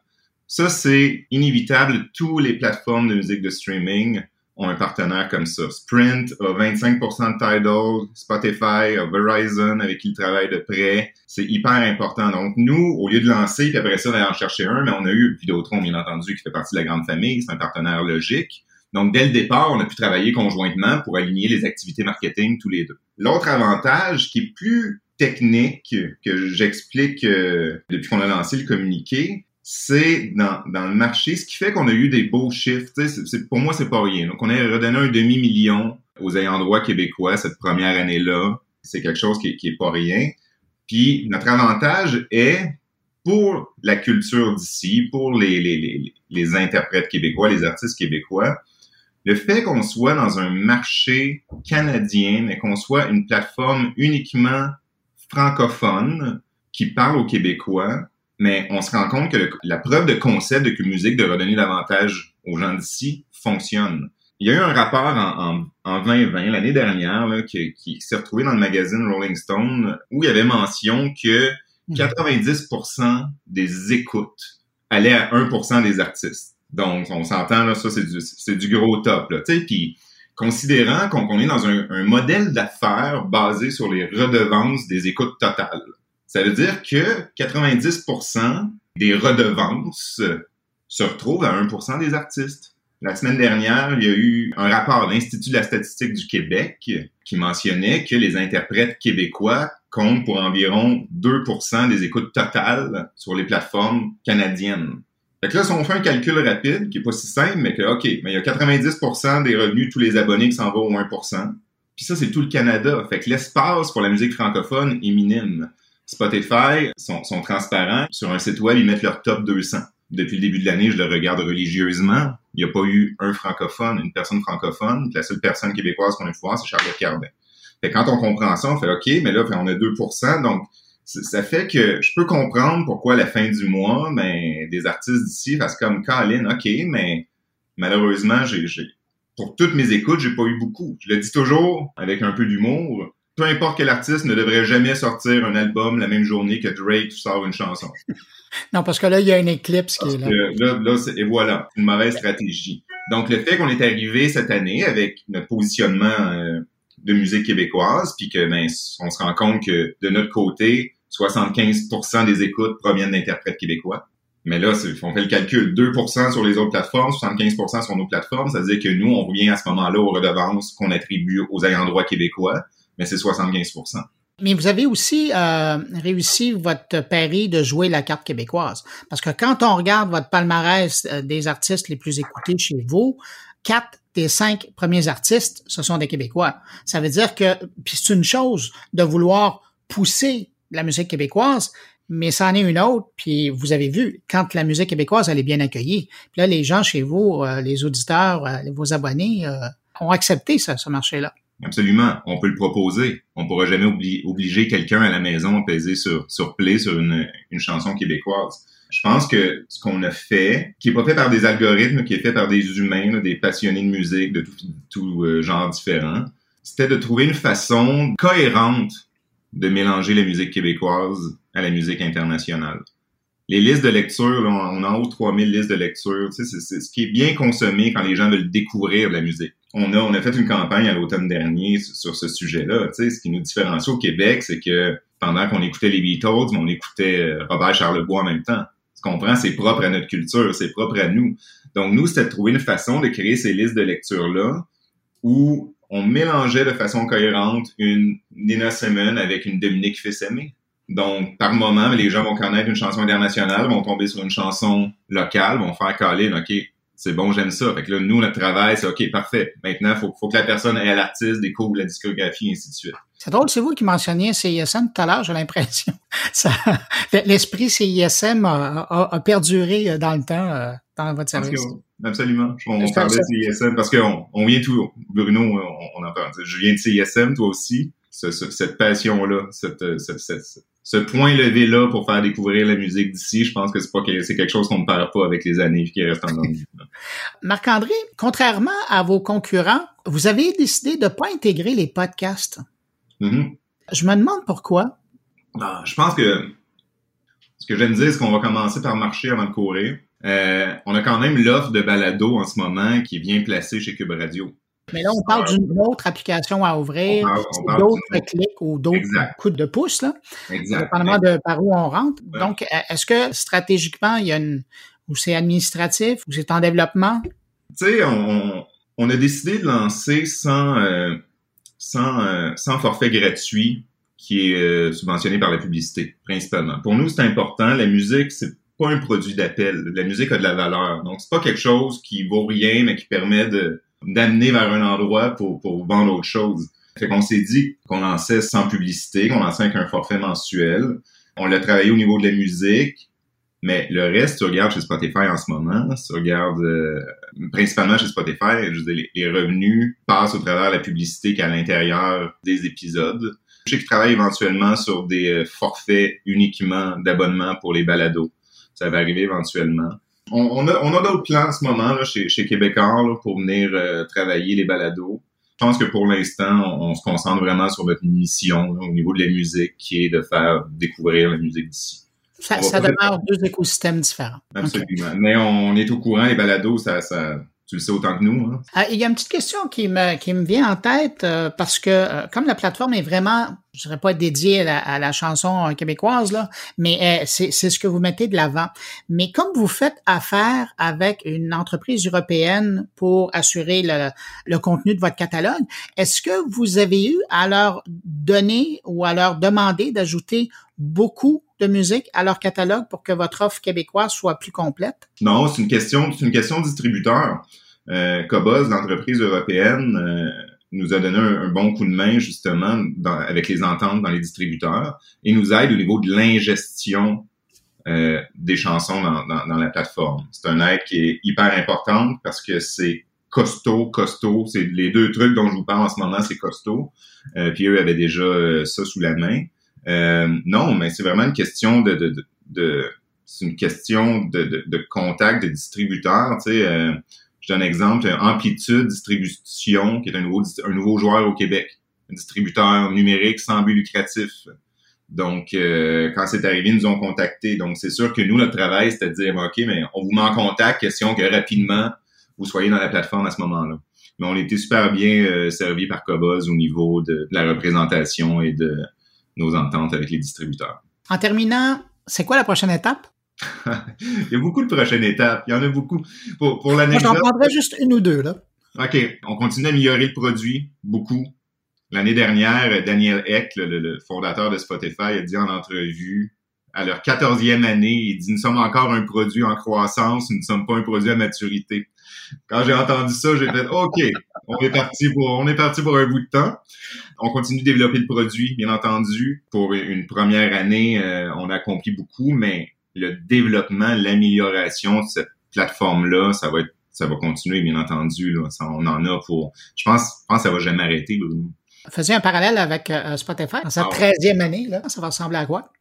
Ça, c'est inévitable. Tous les plateformes de musique de streaming ont un partenaire comme ça. Sprint a 25% de Tidal, Spotify a Verizon avec qui il travaille de près. C'est hyper important. Donc, nous, au lieu de lancer, puis après ça, d'aller en chercher un, mais on a eu Vidéotron, bien entendu, qui fait partie de la grande famille. C'est un partenaire logique. Donc, dès le départ, on a pu travailler conjointement pour aligner les activités marketing tous les deux. L'autre avantage qui est plus technique que j'explique euh, depuis qu'on a lancé le communiqué, c'est dans, dans le marché, ce qui fait qu'on a eu des beaux chiffres. C'est, pour moi, c'est pas rien. Donc, on a redonné un demi-million aux ayants droit québécois cette première année-là. C'est quelque chose qui, qui est pas rien. Puis, notre avantage est pour la culture d'ici, pour les, les, les, les interprètes québécois, les artistes québécois, le fait qu'on soit dans un marché canadien, mais qu'on soit une plateforme uniquement francophone qui parle aux Québécois, mais on se rend compte que la preuve de concept de que musique de redonner davantage aux gens d'ici fonctionne. Il y a eu un rapport en, en, 2020, l'année dernière, là, qui, qui s'est retrouvé dans le magazine Rolling Stone, où il y avait mention que 90% hmm. des écoutes allaient à 1% des artistes. Donc, on s'entend, là, ça, c'est du, c'est du gros top, là, tu sais, puis considérant qu'on, qu'on est dans un, un modèle d'affaires basé sur les redevances des écoutes totales. Ça veut dire que 90% des redevances se retrouvent à 1% des artistes. La semaine dernière, il y a eu un rapport de l'Institut de la statistique du Québec qui mentionnait que les interprètes québécois comptent pour environ 2% des écoutes totales sur les plateformes canadiennes. Fait que là, si on fait un calcul rapide, qui est pas si simple, mais que, OK, mais il y a 90% des revenus de tous les abonnés qui s'en vont au 1%. Puis ça, c'est tout le Canada. Fait que l'espace pour la musique francophone est minime. Spotify sont, transparents. Sur un site web, ils mettent leur top 200. Depuis le début de l'année, je le regarde religieusement. Il n'y a pas eu un francophone, une personne francophone. La seule personne québécoise qu'on a pu voir, c'est Charlotte Cardin. Fait quand on comprend ça, on fait OK, mais là, on a 2% donc ça fait que je peux comprendre pourquoi à la fin du mois, mais ben, des artistes d'ici fassent comme Colin, OK, mais malheureusement, j'ai pour toutes mes écoutes, j'ai pas eu beaucoup. Je le dis toujours avec un peu d'humour peu importe quel artiste ne devrait jamais sortir un album la même journée que Drake sort une chanson. [laughs] non, parce que là, il y a une éclipse qui est là. là, et voilà, une mauvaise stratégie. Donc, le fait qu'on est arrivé cette année avec notre positionnement euh, de musique québécoise, puis que ben, on se rend compte que de notre côté, 75% des écoutes proviennent d'interprètes québécois. Mais là, on fait le calcul, 2% sur les autres plateformes, 75% sur nos plateformes, ça veut dire que nous, on revient à ce moment-là aux redevances qu'on attribue aux ayants droit québécois mais c'est 75% mais vous avez aussi euh, réussi votre pari de jouer la carte québécoise. Parce que quand on regarde votre palmarès euh, des artistes les plus écoutés chez vous, quatre des cinq premiers artistes, ce sont des Québécois. Ça veut dire que, c'est une chose de vouloir pousser la musique québécoise, mais ça en est une autre. Puis vous avez vu, quand la musique québécoise, elle est bien accueillie, puis là, les gens chez vous, euh, les auditeurs, vos abonnés, ont accepté ce marché-là. Absolument. On peut le proposer. On pourra jamais obliger quelqu'un à la maison à peser sur, sur play sur une, une chanson québécoise. Je pense que ce qu'on a fait, qui est pas fait par des algorithmes, qui est fait par des humains, des passionnés de musique de tout, tout genre différent, c'était de trouver une façon cohérente de mélanger la musique québécoise à la musique internationale. Les listes de lecture, on a en haut 3000 listes de lecture. Tu sais, c'est ce qui est bien consommé quand les gens veulent découvrir la musique. On a, on a fait une campagne à l'automne dernier sur ce sujet-là. Tu sais, ce qui nous différencie au Québec, c'est que pendant qu'on écoutait les Beatles, on écoutait euh, Robert Charlebois en même temps. Tu comprends? C'est propre à notre culture, c'est propre à nous. Donc, nous, c'était de trouver une façon de créer ces listes de lecture-là où on mélangeait de façon cohérente une Nina Simone avec une Dominique Fils-Aimé. Donc, par moment, les gens vont connaître une chanson internationale, vont tomber sur une chanson locale, vont faire caler, OK, c'est bon, j'aime ça. Fait que là, nous, notre travail, c'est OK, parfait. Maintenant, il faut, faut que la personne ait l'artiste, découvre la discographie, et ainsi de suite. C'est drôle, c'est vous qui mentionniez CISM tout à l'heure, j'ai l'impression. [laughs] L'esprit CISM a, a, a, perduré dans le temps euh, dans votre service. Absolument. On, parlait de CISM parce qu'on on vient tout, Bruno, on, on en parle. Je viens de CISM, toi aussi. cette passion-là, cette, ce point levé-là pour faire découvrir la musique d'ici, je pense que c'est pas c'est quelque chose qu'on ne perd pas avec les années qui reste en. [laughs] Marc-André, contrairement à vos concurrents, vous avez décidé de pas intégrer les podcasts. Mm-hmm. Je me demande pourquoi. Ah, je pense que ce que j'aime dire, c'est qu'on va commencer par marcher avant de courir. Euh, on a quand même l'offre de balado en ce moment qui est bien placée chez Cube Radio. Mais là, on parle d'une autre application à ouvrir, d'autres clics ou d'autres coups de pouce, là. Exact. Dépendamment de par où on rentre. Donc, est-ce que stratégiquement, il y a une, ou c'est administratif, ou c'est en développement? Tu sais, on, on, a décidé de lancer sans, euh, sans, euh, sans forfait gratuit qui est euh, subventionné par la publicité, principalement. Pour nous, c'est important. La musique, c'est pas un produit d'appel. La musique a de la valeur. Donc, c'est pas quelque chose qui vaut rien, mais qui permet de d'amener vers un endroit pour, pour vendre autre chose. Fait qu'on s'est dit qu'on lançait sans publicité, qu'on lançait avec un forfait mensuel. On l'a travaillé au niveau de la musique, mais le reste, tu regardes chez Spotify en ce moment, tu regardes euh, principalement chez Spotify, je veux les, revenus passent au travers de la publicité qui est à l'intérieur des épisodes. Je sais qu'ils travaillent éventuellement sur des euh, forfaits uniquement d'abonnement pour les balados ça va arriver éventuellement. On, a, on a d'autres plans en ce moment là, chez, chez Québécois pour venir euh, travailler les balados. Je pense que pour l'instant, on, se concentre vraiment sur notre mission au niveau de la musique, qui est de faire découvrir la musique d'ici. Ça, ça demeure deux écosystèmes différents. Absolument. Mais on, est au courant, les balados, ça, ça, tu le sais autant que nous. Hein? Ah, il y a une petite question qui me, qui me vient en tête euh, parce que euh, comme la plateforme est vraiment, je dirais pas dédiée à la, chanson euh, québécoise, là, mais c'est ce que vous mettez de l'avant. Mais comme vous faites affaire avec une entreprise européenne pour assurer le, le contenu de votre catalogue, est-ce que vous avez eu à leur donner ou à leur demander d'ajouter beaucoup de musique à leur catalogue pour que votre offre québécoise soit plus complète? Non, c'est une question, c'est une question distributeur. Euh, Cobos, l'entreprise européenne, euh, nous a donné un, bon coup de main justement avec les ententes dans les distributeurs et nous aide au niveau de l'ingestion euh, des chansons dans, dans, la plateforme. C'est un aide qui est hyper importante parce que c'est costaud, costaud. C'est les deux trucs dont je vous parle en ce moment, c'est costaud. Euh, puis eux avaient déjà euh, ça sous la main. Euh, non, mais c'est vraiment une question de, de, de, c'est une question de, de, de, contact de distributeur. Tu sais, euh, je donne un exemple, Amplitude Distribution, qui est un nouveau, un nouveau joueur au Québec, un distributeur numérique sans but lucratif. Donc, euh, quand c'est arrivé, ils nous ont contactés. Donc, c'est sûr que nous, notre travail, c'était de dire, OK, mais on vous met en contact, question que rapidement, vous soyez dans la plateforme à ce moment-là. Mais on était super bien euh, servi par Cobos au niveau de, la représentation et de, nos ententes avec les distributeurs. En terminant, c'est quoi la prochaine étape? [laughs] Il y a beaucoup de prochaines étapes. Il y en a beaucoup. Pour, pour Moi, j'en prendrais juste une ou deux, là. OK. On continue d'améliorer le produit, beaucoup. L'année dernière, Daniel Eck, le, fondateur de Spotify, a dit en entrevue, à leur quatorzième année, il dit, nous sommes encore un produit en croissance, nous ne sommes pas un produit à maturité. Quand j'ai entendu ça, j'ai fait OK, on est parti pour on est parti pour un bout de temps. On continue de développer le produit, bien entendu. Pour une première année, euh, on a accompli beaucoup, mais le développement, l'amélioration de cette plateforme-là, ça va être ça va continuer, bien entendu. Là. on en a pour. Je pense, je pense que ça va jamais arrêter. Faisais un parallèle avec euh, Spotify. Dans sa 13e ah année, là, ça va ressembler à quoi?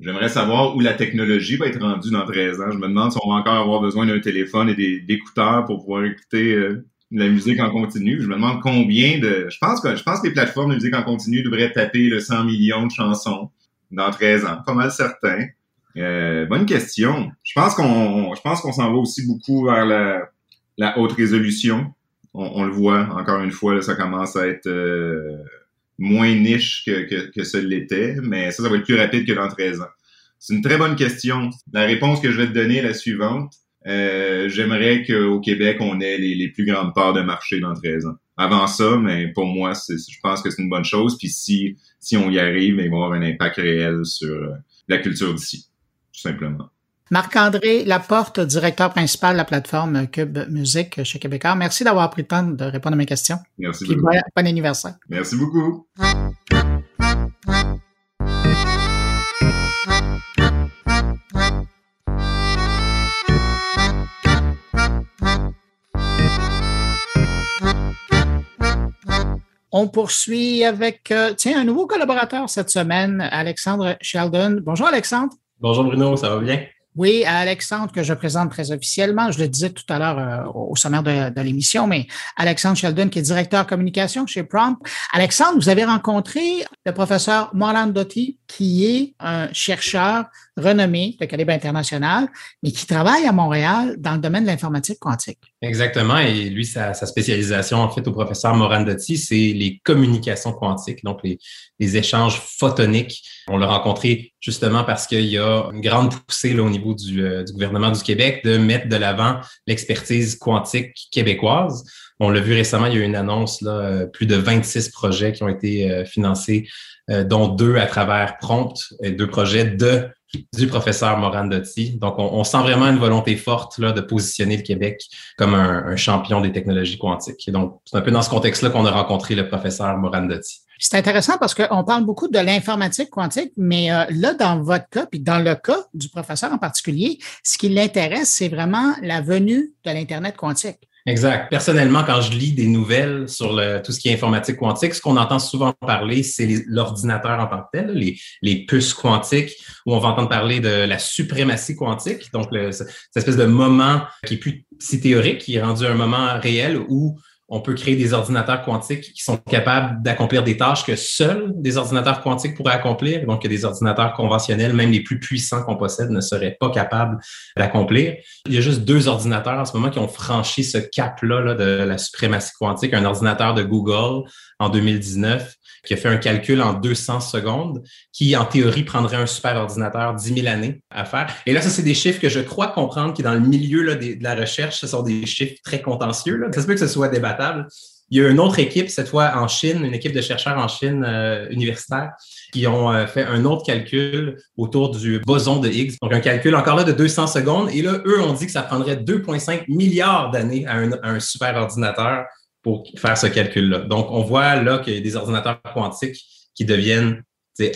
J'aimerais savoir où la technologie va être rendue dans 13 ans. Je me demande si on va encore avoir besoin d'un téléphone et d'écouteurs pour pouvoir écouter euh, la musique en continu. Je me demande combien de. Je pense que je pense que les plateformes de musique en continu devraient taper le 100 millions de chansons dans 13 ans. Pas mal certain. Euh, bonne question. Je pense qu'on je pense qu'on s'en va aussi beaucoup vers la, la haute résolution. On, le voit encore une fois, ça commence à être euh, moins niche que, que, que ce l'était, mais ça, ça va être plus rapide que dans 13 ans. C'est une très bonne question. La réponse que je vais te donner est la suivante. Euh, J'aimerais qu'au Québec, on ait les, les, plus grandes parts de marché dans 13 ans. Avant ça, mais pour moi, je pense que c'est une bonne chose. Puis si, si on y arrive, il va y avoir un impact réel sur euh, la culture d'ici, tout simplement. Marc-André Laporte, directeur principal de la plateforme Cube Musique chez Québécois. Merci d'avoir pris le temps de répondre à mes questions. Merci beaucoup. Bon, bon anniversaire. Merci beaucoup. On poursuit avec, euh, tiens, un nouveau collaborateur cette semaine, Alexandre Sheldon. Bonjour Alexandre. Bonjour Bruno, ça va bien? Oui, Alexandre, que je présente très officiellement. Je le disais tout à l'heure euh, au sommaire de, l'émission, mais Alexandre Sheldon, qui est directeur communication chez Prompt. Alexandre, vous avez rencontré le professeur Moran Dotti, qui est un chercheur renommé de calibre international, mais qui travaille à Montréal dans le domaine de l'informatique quantique. Exactement. Et lui, sa, spécialisation, en fait, au professeur Morandotti, c'est les communications quantiques, donc les, échanges photoniques. On l'a rencontré justement parce qu'il y a une grande poussée au niveau du, euh, du gouvernement du Québec de mettre de l'avant l'expertise quantique québécoise. On l'a vu récemment, il y a eu une annonce, là, euh, plus de 26 projets qui ont été euh, financés, dont deux à travers Prompt, deux projets de du professeur Moran Dotti. Donc, on, sent vraiment une volonté forte là, de positionner le Québec comme un, champion des technologies quantiques. Et donc, c'est un peu dans ce contexte-là qu'on a rencontré le professeur Moran Dotti. C'est intéressant parce qu'on parle beaucoup de l'informatique quantique, mais euh, là, dans votre cas, puis dans le cas du professeur en particulier, ce qui l'intéresse, c'est vraiment la venue de l'Internet quantique. Exact. Personnellement, quand je lis des nouvelles sur le, tout ce qui est informatique quantique, ce qu'on entend souvent parler, c'est l'ordinateur en tant que tel, les, puces quantiques, où on va entendre parler de la suprématie quantique, donc le, cette espèce de moment qui est plus si théorique, qui est rendu un moment réel où on peut créer des ordinateurs quantiques qui sont capables d'accomplir des tâches que seuls des ordinateurs quantiques pourraient accomplir, donc que des ordinateurs conventionnels, même les plus puissants qu'on possède, ne seraient pas capables d'accomplir. Il y a juste deux ordinateurs en ce moment qui ont franchi ce cap-là là, de la suprématie quantique, un ordinateur de Google en 2019 qui a fait un calcul en 200 secondes, qui en théorie prendrait un super ordinateur 10 000 années à faire. Et là, ça, c'est des chiffres que je crois comprendre qui, dans le milieu là, de la recherche, ce sont des chiffres très contentieux. Ça se peut que ce soit débattable. Il y a une autre équipe, cette fois en Chine, une équipe de chercheurs en Chine euh, universitaire, qui ont euh, fait un autre calcul autour du boson de Higgs. Donc, un calcul encore là de 200 secondes. Et là, eux ont dit que ça prendrait 2,5 milliards d'années à un, à un super ordinateur pour faire ce calcul-là. Donc, on voit là qu'il y a des ordinateurs quantiques qui deviennent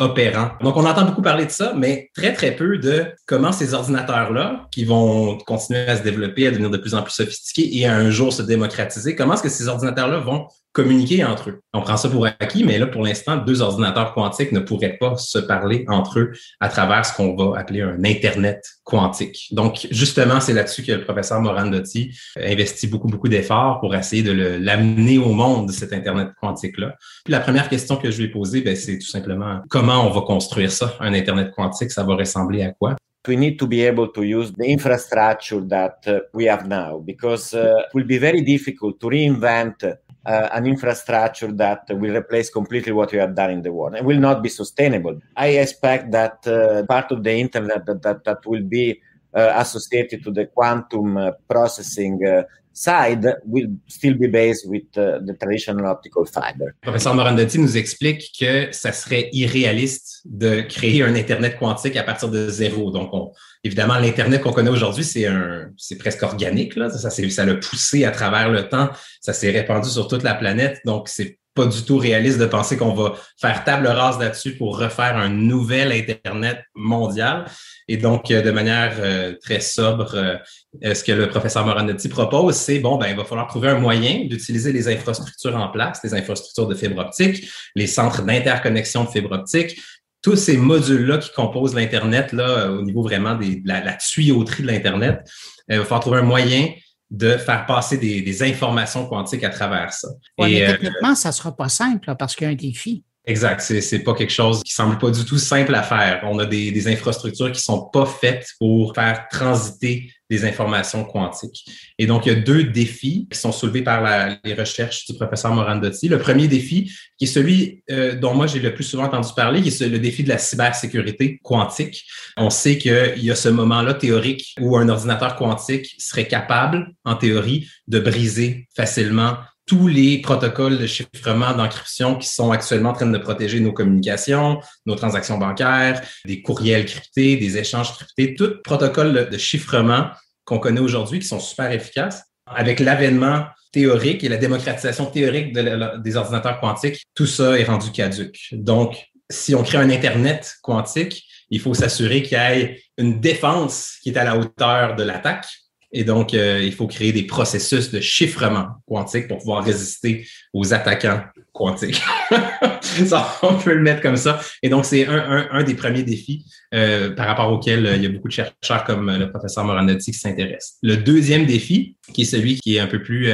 opérants. Donc, on entend beaucoup parler de ça, mais très, très peu de comment ces ordinateurs-là, qui vont continuer à se développer, à devenir de plus en plus sophistiqués et à un jour se démocratiser, comment est-ce que ces ordinateurs-là vont communiquer entre eux. On prend ça pour acquis, mais là, pour l'instant, deux ordinateurs quantiques ne pourraient pas se parler entre eux à travers ce qu'on va appeler un Internet quantique. Donc, justement, c'est là-dessus que le professeur Moran Dotti investit beaucoup, beaucoup d'efforts pour essayer de l'amener au monde, cet Internet quantique-là. Puis la première question que je lui ai posée, ben, c'est tout simplement comment on va construire ça, un Internet quantique, ça va ressembler à quoi? we need to be able to use the infrastructure that we have now because uh, it will be very difficult to reinvent uh, an infrastructure that will replace completely what we have done in the world and will not be sustainable. I expect that uh, part of the internet that, that, that will be uh, associated to the quantum uh, processing uh, side will still be based with uh, the traditional optical fiber. Professeur Morandotti nous explique que ça serait irréaliste de créer un Internet quantique à partir de zéro. Donc, on, évidemment, l'Internet qu'on connaît aujourd'hui, c'est un, c'est presque organique. Là. Ça, ça l'a poussé à travers le temps. Ça s'est répandu sur toute la planète. Donc, c'est pas du tout réaliste de penser qu'on va faire table rase là-dessus pour refaire un nouvel Internet mondial. Et donc, euh, de manière euh, très sobre, euh, ce que le professeur Moranotti propose, c'est bon, ben, il va falloir trouver un moyen d'utiliser les infrastructures en place, les infrastructures de fibre optique, les centres d'interconnexion de fibre optique, tous ces modules-là qui composent l'Internet, là, au niveau vraiment de la, tuyauterie de l'Internet, il va falloir trouver un moyen de faire passer des, informations quantiques à travers ça. Oui, mais techniquement, ça ne sera pas simple parce qu'il y a un défi. Exact. C'est, pas quelque chose qui semble pas du tout simple à faire. On a des, des infrastructures qui sont pas faites pour faire transiter des informations quantiques. Et donc, il y a deux défis qui sont soulevés par les recherches du professeur Morandotti. Le premier défi, qui est celui euh, dont moi j'ai le plus souvent entendu parler, qui est le défi de la cybersécurité quantique. On sait qu'il y a ce moment-là théorique où un ordinateur quantique serait capable, en théorie, de briser facilement tous les protocoles de chiffrement, d'encryption qui sont actuellement en train de protéger nos communications, nos transactions bancaires, des courriels cryptés, des échanges cryptés, tout protocole de chiffrement qu'on connaît aujourd'hui qui sont super efficaces. Avec l'avènement théorique et la démocratisation théorique des ordinateurs quantiques, tout ça est rendu caduque. Donc, si on crée un Internet quantique, il faut s'assurer qu'il y ait une défense qui est à la hauteur de l'attaque et donc, euh, il faut créer des processus de chiffrement quantique pour pouvoir résister aux attaquants quantiques. [laughs] on peut le mettre comme ça. Et donc, c'est un, des premiers défis euh, par rapport auquel euh, il y a beaucoup de chercheurs comme le professeur Moranotti qui s'intéressent. Le deuxième défi, qui est celui qui est un peu plus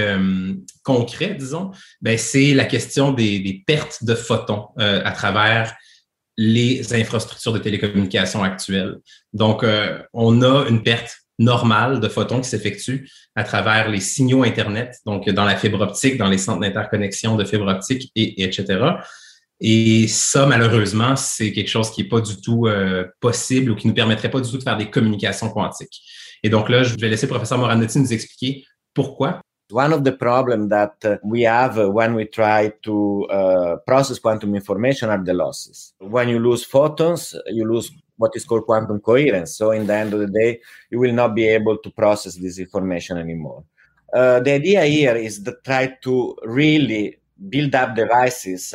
concret, disons, ben, c'est la question des, des, pertes de photons à travers les infrastructures de télécommunications actuelles. Donc, on a une perte normale de photons qui s'effectue à travers les signaux Internet, donc dans la fibre optique, dans les centres d'interconnexion de fibre optique, et, etc. Et ça, malheureusement, c'est quelque chose qui n'est pas du tout euh, possible ou qui ne nous permettrait pas du tout de faire des communications quantiques. Et donc là, je vais laisser le professeur Moranotti nous expliquer pourquoi. One of the problems that uh, we have when we try to uh, process quantum information are the losses. When you lose photons, you lose what is called quantum coherence. So, in the end of the day, you will not be able to process this information anymore. Uh, the idea here is to try to really build up devices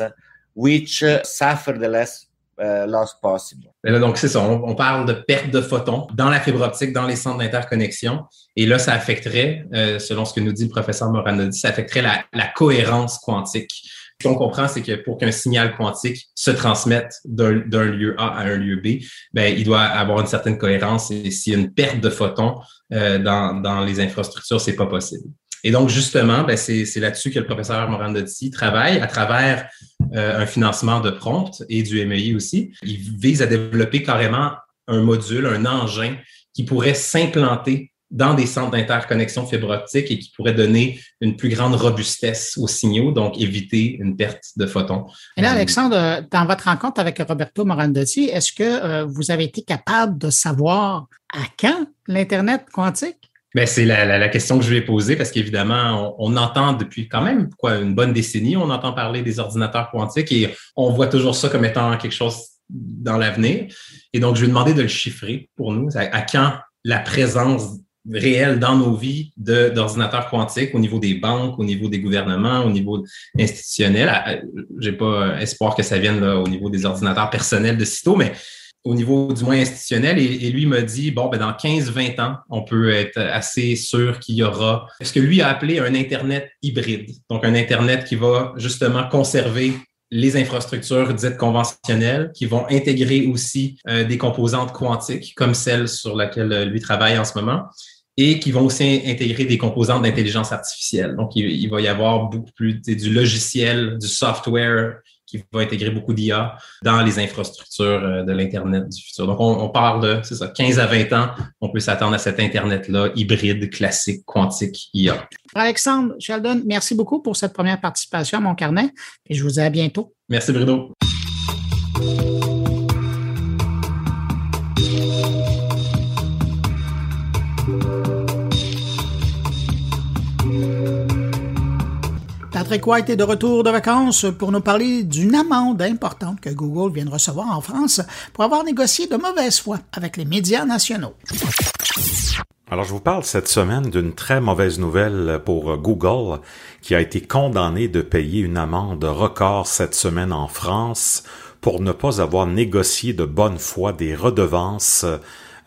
which uh, suffer the less uh, loss possible. Là, donc, c'est ça. On, on, parle de perte de photons dans la fibre optique, dans les centres d'interconnexion. Et là, ça affecterait, euh, selon ce que nous dit le professeur Moranodi, ça affecterait la cohérence quantique. Ce qu'on comprend, c'est que pour qu'un signal quantique se transmette d'un lieu A à un lieu B, ben, il doit avoir une certaine cohérence et s'il y a une perte de photons euh, dans, dans les infrastructures, c'est pas possible. Et donc, justement, ben, c'est là-dessus que le professeur Morandotti travaille à travers euh, un financement de prompt et du MEI aussi. Il vise à développer carrément un module, un engin qui pourrait s'implanter dans des centres d'interconnexion fibre optique et qui pourrait donner une plus grande robustesse aux signaux, donc éviter une perte de photons. Et là, Alexandre, dans votre rencontre avec Roberto Morandotti, est-ce que euh, vous avez été capable de savoir à quand l'Internet quantique? Ben, c'est la, question que je vais poser parce qu'évidemment, on, entend depuis quand même quoi, une bonne décennie, on entend parler des ordinateurs quantiques et on voit toujours ça comme étant quelque chose dans l'avenir. Et donc, je vais demander de le chiffrer pour nous. à quand la présence réel dans nos vies d'ordinateurs quantiques au niveau des banques, au niveau des gouvernements, au niveau institutionnel. Ah, j'ai pas espoir que ça vienne au niveau des ordinateurs personnels de sitôt, mais au niveau du moins institutionnel. Et, lui m'a dit, bon, ben, dans 15-20 ans, on peut être assez sûr qu'il y aura ce que lui a appelé un Internet hybride. Donc, un Internet qui va justement conserver les infrastructures dites conventionnelles qui vont intégrer aussi euh, des composantes quantiques comme celle sur laquelle lui travaille en ce moment et qui vont aussi intégrer des composantes d'intelligence artificielle. Donc, il, va y avoir beaucoup plus du logiciel, du software qui va intégrer beaucoup d'IA dans les infrastructures euh, de l'Internet du futur. Donc, on, parle de, c'est ça, 15 à 20 ans, on peut s'attendre à cet Internet-là hybride, classique, quantique, IA. Alexandre, Sheldon, merci beaucoup pour cette première participation à mon carnet et je vous dis à bientôt. Merci, Bruno. Patrick White est de retour de vacances pour nous parler d'une amende importante que Google vient de recevoir en France pour avoir négocié de mauvaise foi avec les médias nationaux. Alors, je vous parle cette semaine d'une très mauvaise nouvelle pour Google qui a été condamné de payer une amende record cette semaine en France pour ne pas avoir négocié de bonne foi des redevances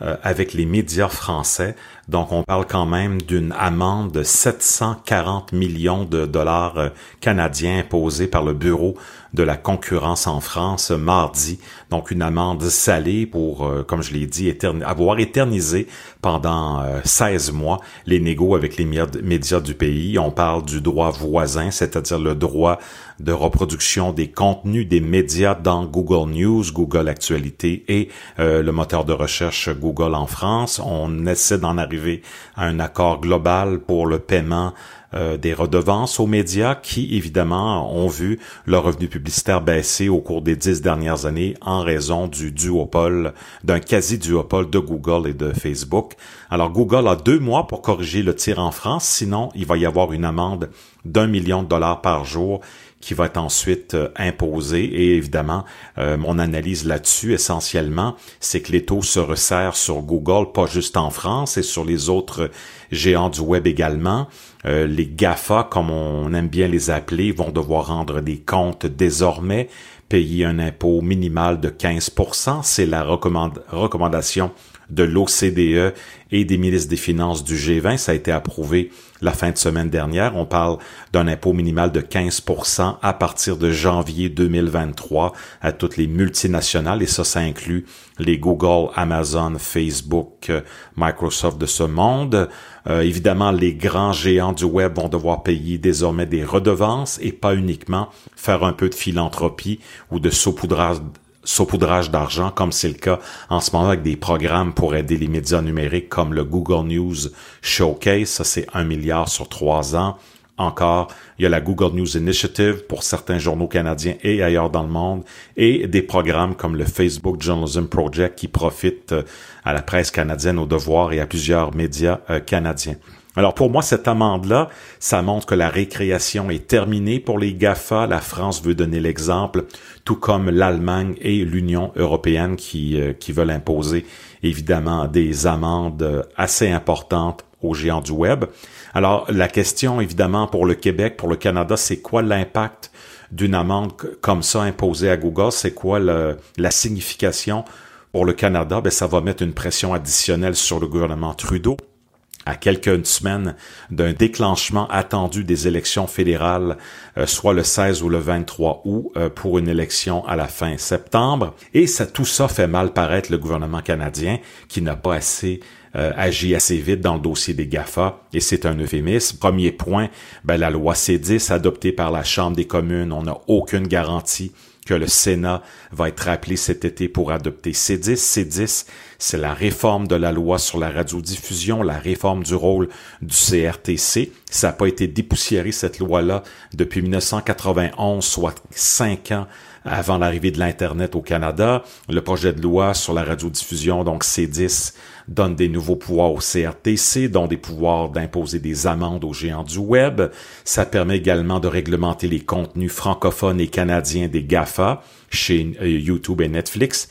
euh, avec les médias français. Donc, on parle quand même d'une amende de 740 millions de dollars euh, canadiens imposée par le Bureau de la concurrence en France mardi. Donc, une amende salée pour, euh, comme je l'ai dit, avoir éternisé pendant 16 mois les négos avec les médias du pays. On parle du droit voisin, c'est-à-dire le droit de reproduction des contenus des médias dans Google News, Google Actualité et le moteur de recherche Google en France. On essaie d'en arriver à un accord global pour le paiement euh, des redevances aux médias qui, évidemment, ont vu leur revenu publicitaire baisser au cours des dix dernières années en raison du duopole, d'un quasi-duopole de Google et de Facebook. Alors, Google a deux mois pour corriger le tir en France, sinon il va y avoir une amende d'un million de dollars par jour qui va être ensuite euh, imposé. Et évidemment, euh, mon analyse là-dessus, essentiellement, c'est que les taux se resserrent sur Google, pas juste en France, et sur les autres géants du web également. Euh, les GAFA, comme on aime bien les appeler, vont devoir rendre des comptes désormais, payer un impôt minimal de 15% C'est la recommandation de l'OCDE et des ministres des Finances du G20. Ça a été approuvé la fin de semaine dernière. On parle d'un impôt minimal de 15% à partir de janvier 2023 à toutes les multinationales et ça, ça inclut les Google, Amazon, Facebook, Microsoft de ce monde. Euh, évidemment, les grands géants du web vont devoir payer désormais des redevances et pas uniquement faire un peu de philanthropie ou de saupoudrage saupoudrage d'argent, comme c'est le cas en ce moment avec des programmes pour aider les médias numériques comme le Google News Showcase. Ça, c'est un milliard sur trois ans. Encore, il y a la Google News Initiative pour certains journaux canadiens et ailleurs dans le monde, et des programmes comme le Facebook Journalism Project qui profitent euh, à la presse canadienne, au devoir et à plusieurs médias euh, canadiens. Alors pour moi, cette amende-là, ça montre que la récréation est terminée pour les GAFA. La France veut donner l'exemple, tout comme l'Allemagne et l'Union européenne qui, euh, veulent imposer évidemment des amendes assez importantes aux géants du web. Alors la question évidemment pour le Québec, pour le Canada, c'est quoi l'impact d'une amende comme ça imposée à Google? C'est quoi la signification pour le Canada? Ben, ça va mettre une pression additionnelle sur le gouvernement Trudeau à quelques semaines d'un déclenchement attendu des élections fédérales, euh, soit le 16 ou le 23 août, euh, pour une élection à la fin septembre. Et ça, tout ça fait mal paraître le gouvernement canadien qui n'a pas assez euh, agi assez vite dans le dossier des GAFA, et c'est un euphémisme. Premier point, ben, la loi C10 adoptée par la Chambre des communes, on n'a aucune garantie que le Sénat va être appelé cet été pour adopter C10. C10, c'est la réforme de la loi sur la radiodiffusion, la réforme du rôle du CRTC. Ça n'a pas été dépoussiéré, cette loi-là, depuis 1991, soit cinq ans avant l'arrivée de l'Internet au Canada. Le projet de loi sur la radiodiffusion, donc C10, donne des nouveaux pouvoirs au CRTC, dont des pouvoirs d'imposer des amendes aux géants du web. Ça permet également de réglementer les contenus francophones et canadiens des GAFA chez euh, YouTube et Netflix.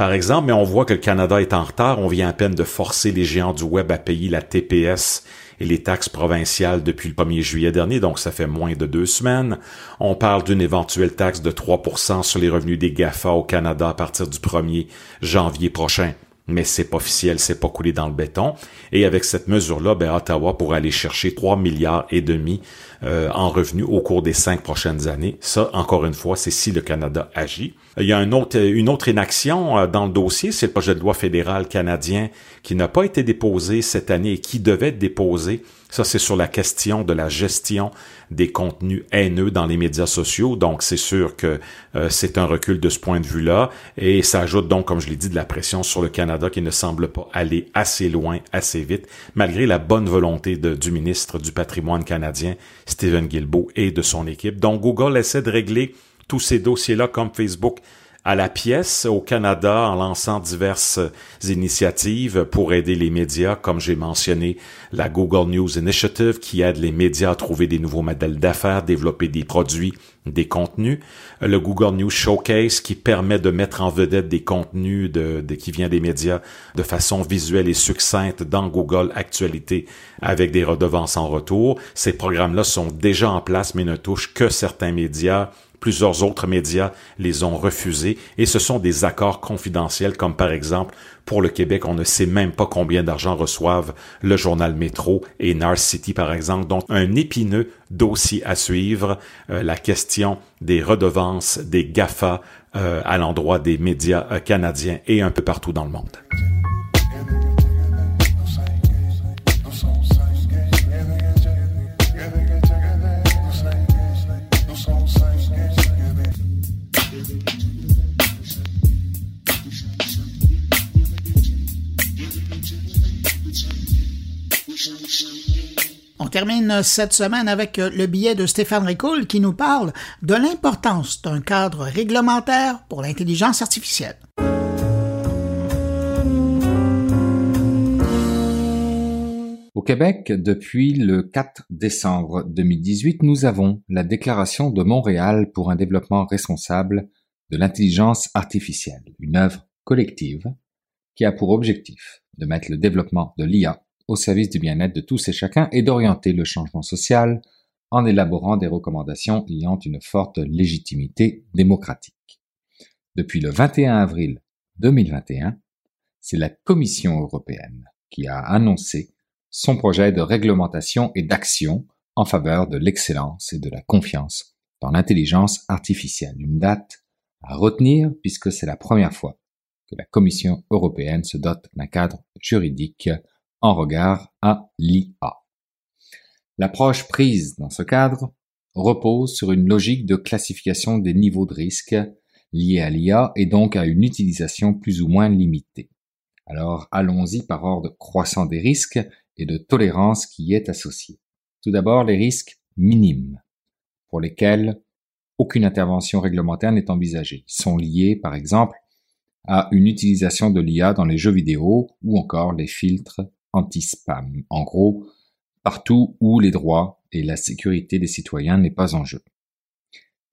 Par exemple, mais on voit que le Canada est en retard. On vient à peine de forcer les géants du web à payer la TPS et les taxes provinciales depuis le 1er juillet dernier, donc ça fait moins de deux semaines. On parle d'une éventuelle taxe de 3% sur les revenus des GAFA au Canada à partir du 1er janvier prochain mais c'est pas officiel, c'est pas coulé dans le béton. Et avec cette mesure-là, ben, Ottawa pourrait aller chercher 3 milliards et demi euh, en revenus au cours des cinq prochaines années. Ça, encore une fois, c'est si le Canada agit. Il y a autre, une autre inaction euh, dans le dossier, c'est le projet de loi fédéral canadien qui n'a pas été déposé cette année et qui devait être déposé. Ça, c'est sur la question de la gestion des contenus haineux dans les médias sociaux. Donc, c'est sûr que euh, c'est un recul de ce point de vue-là. Et ça ajoute donc, comme je l'ai dit, de la pression sur le Canada qui ne semble pas aller assez loin, assez vite, malgré la bonne volonté du ministre du patrimoine canadien, Stephen Guilbeault, et de son équipe. Donc, Google essaie de régler tous ces dossiers-là comme Facebook à la pièce au Canada en lançant diverses initiatives pour aider les médias, comme j'ai mentionné la Google News Initiative qui aide les médias à trouver des nouveaux modèles d'affaires, développer des produits, des contenus, le Google News Showcase qui permet de mettre en vedette des contenus qui vient des médias de façon visuelle et succincte dans Google Actualité avec des redevances en retour. Ces programmes-là sont déjà en place mais ne touchent que certains médias Plusieurs autres médias les ont refusés et ce sont des accords confidentiels comme par exemple pour le Québec, on ne sait même pas combien d'argent reçoivent le journal Métro et Nars City par exemple. Donc un épineux dossier à suivre, euh, la question des redevances des GAFA euh, à l'endroit des médias euh, canadiens et un peu partout dans le monde. On termine cette semaine avec le billet de Stéphane Ricoul qui nous parle de l'importance d'un cadre réglementaire pour l'intelligence artificielle. Au Québec, depuis le 4 décembre 2018, nous avons la Déclaration de Montréal pour un développement responsable de l'intelligence artificielle, une œuvre collective qui a pour objectif de mettre le développement de l'IA au service du bien-être de tous et chacun et d'orienter le changement social en élaborant des recommandations ayant une forte légitimité démocratique. Depuis le 21 avril 2021, c'est la Commission européenne qui a annoncé son projet de réglementation et d'action en faveur de l'excellence et de la confiance dans l'intelligence artificielle. Une date à retenir puisque c'est la première fois que la Commission européenne se dote d'un cadre juridique en regard à l'IA. L'approche prise dans ce cadre repose sur une logique de classification des niveaux de risque liés à l'IA et donc à une utilisation plus ou moins limitée. Alors allons-y par ordre croissant des risques et de tolérance qui y est associé. Tout d'abord les risques minimes, pour lesquels aucune intervention réglementaire n'est envisagée. Ils sont liés, par exemple, à une utilisation de l'IA dans les jeux vidéo ou encore les filtres anti-spam. En gros, partout où les droits et la sécurité des citoyens n'est pas en jeu.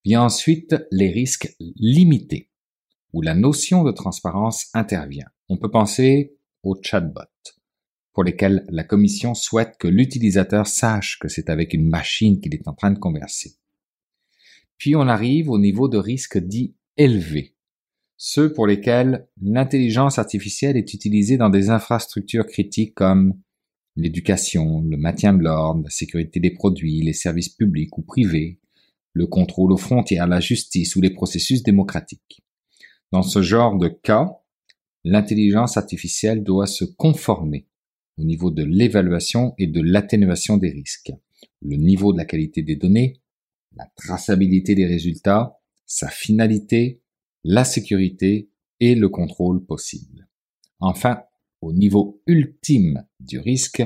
Vient ensuite les risques limités, où la notion de transparence intervient. On peut penser aux chatbots, pour lesquels la Commission souhaite que l'utilisateur sache que c'est avec une machine qu'il est en train de converser. Puis on arrive au niveau de risque dit élevé, ceux pour lesquels l'intelligence artificielle est utilisée dans des infrastructures critiques comme l'éducation, le maintien de l'ordre, la sécurité des produits, les services publics ou privés, le contrôle aux frontières, la justice ou les processus démocratiques. Dans ce genre de cas, l'intelligence artificielle doit se conformer au niveau de l'évaluation et de l'atténuation des risques, le niveau de la qualité des données, la traçabilité des résultats, sa finalité, la sécurité et le contrôle possible. Enfin, au niveau ultime du risque,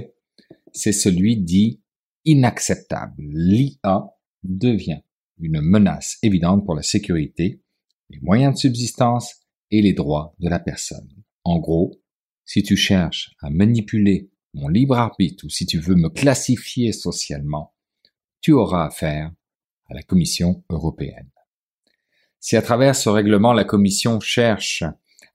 c'est celui dit inacceptable. L'IA devient une menace évidente pour la sécurité, les moyens de subsistance et les droits de la personne. En gros, si tu cherches à manipuler mon libre arbitre ou si tu veux me classifier socialement, tu auras affaire à la Commission européenne. Si à travers ce règlement, la Commission cherche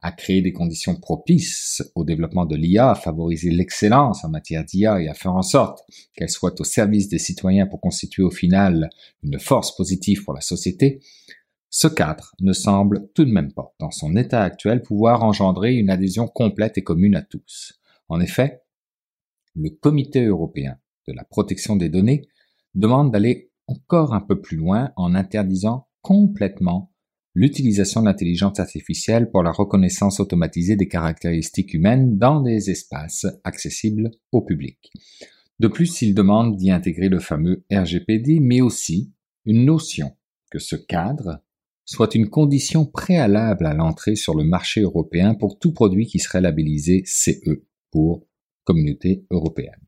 à créer des conditions propices au développement de l'IA, à favoriser l'excellence en matière d'IA et à faire en sorte qu'elle soit au service des citoyens pour constituer au final une force positive pour la société, ce cadre ne semble tout de même pas, dans son état actuel, pouvoir engendrer une adhésion complète et commune à tous. En effet, le Comité européen de la protection des données demande d'aller encore un peu plus loin en interdisant complètement l'utilisation de l'intelligence artificielle pour la reconnaissance automatisée des caractéristiques humaines dans des espaces accessibles au public. De plus, il demande d'y intégrer le fameux RGPD, mais aussi une notion que ce cadre soit une condition préalable à l'entrée sur le marché européen pour tout produit qui serait labellisé CE pour Communauté européenne.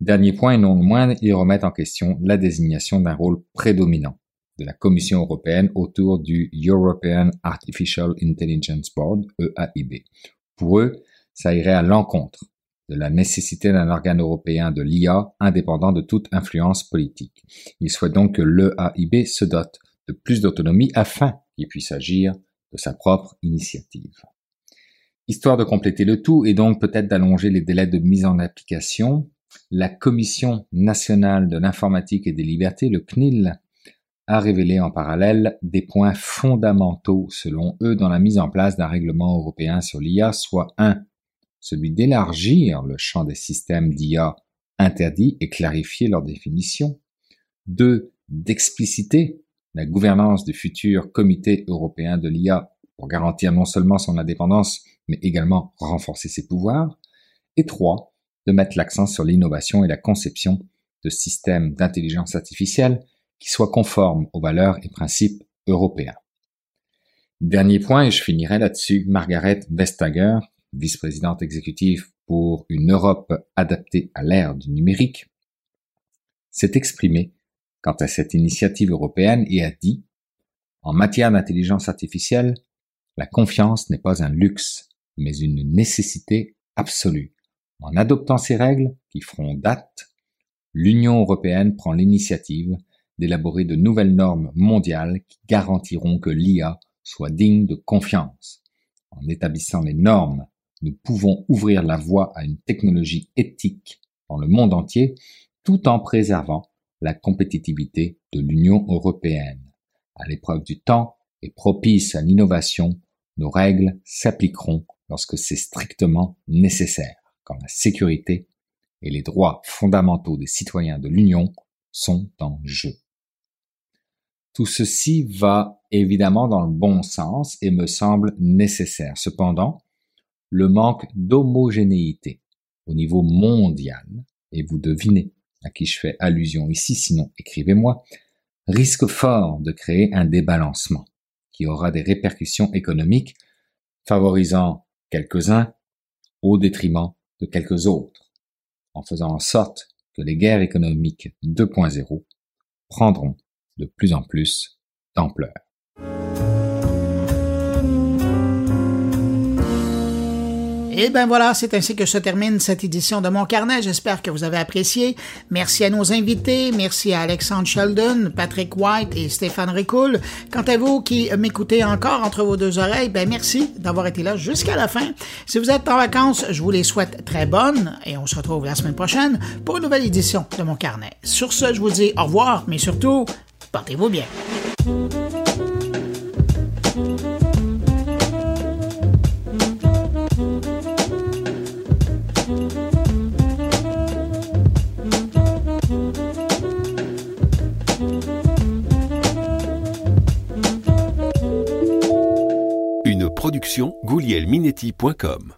Dernier point et non le moindre, ils remettent en question la désignation d'un rôle prédominant de la Commission européenne autour du European Artificial Intelligence Board, EAIB. Pour eux, ça irait à l'encontre de la nécessité d'un organe européen de l'IA indépendant de toute influence politique. Ils souhaitent donc que l'EAIB se dote de plus d'autonomie afin qu'il puisse agir de sa propre initiative. Histoire de compléter le tout et donc peut-être d'allonger les délais de mise en application, la Commission nationale de l'informatique et des libertés, le CNIL, a révélé en parallèle des points fondamentaux selon eux dans la mise en place d'un règlement européen sur l'IA, soit 1. Celui d'élargir le champ des systèmes d'IA interdits et clarifier leur définition. 2. D'expliciter la gouvernance du futur comité européen de l'IA pour garantir non seulement son indépendance, mais également renforcer ses pouvoirs. Et 3. De mettre l'accent sur l'innovation et la conception de systèmes d'intelligence artificielle qui soient conformes aux valeurs et principes européens. Dernier point, et je finirai là-dessus, Margaret Vestager, vice-présidente exécutive pour une Europe adaptée à l'ère du numérique, s'est exprimée quant à cette initiative européenne et a dit En matière d'intelligence artificielle, la confiance n'est pas un luxe, mais une nécessité absolue. En adoptant ces règles qui feront date, l'Union européenne prend l'initiative d'élaborer de nouvelles normes mondiales qui garantiront que l'IA soit digne de confiance. En établissant les normes, nous pouvons ouvrir la voie à une technologie éthique dans le monde entier tout en préservant la compétitivité de l'Union européenne. À l'épreuve du temps et propice à l'innovation, nos règles s'appliqueront lorsque c'est strictement nécessaire, quand la sécurité et les droits fondamentaux des citoyens de l'Union sont en jeu. Tout ceci va évidemment dans le bon sens et me semble nécessaire. Cependant, le manque d'homogénéité au niveau mondial, et vous devinez à qui je fais allusion ici, sinon écrivez-moi, risque fort de créer un débalancement qui aura des répercussions économiques favorisant quelques-uns au détriment de quelques autres, en faisant en sorte que les guerres économiques 2.0 prendront de plus en plus d'ampleur. Et ben voilà, c'est ainsi que se termine cette édition de Mon Carnet. J'espère que vous avez apprécié. Merci à nos invités. Merci à Alexandre Sheldon, Patrick White et Stéphane Ricoul. Quant à vous qui m'écoutez encore entre vos deux oreilles, ben merci d'avoir été là jusqu'à la fin. Si vous êtes en vacances, je vous les souhaite très bonnes et on se retrouve la semaine prochaine pour une nouvelle édition de Mon Carnet. Sur ce, je vous dis au revoir, mais surtout, portez-vous bien. Une production goulielminetti.com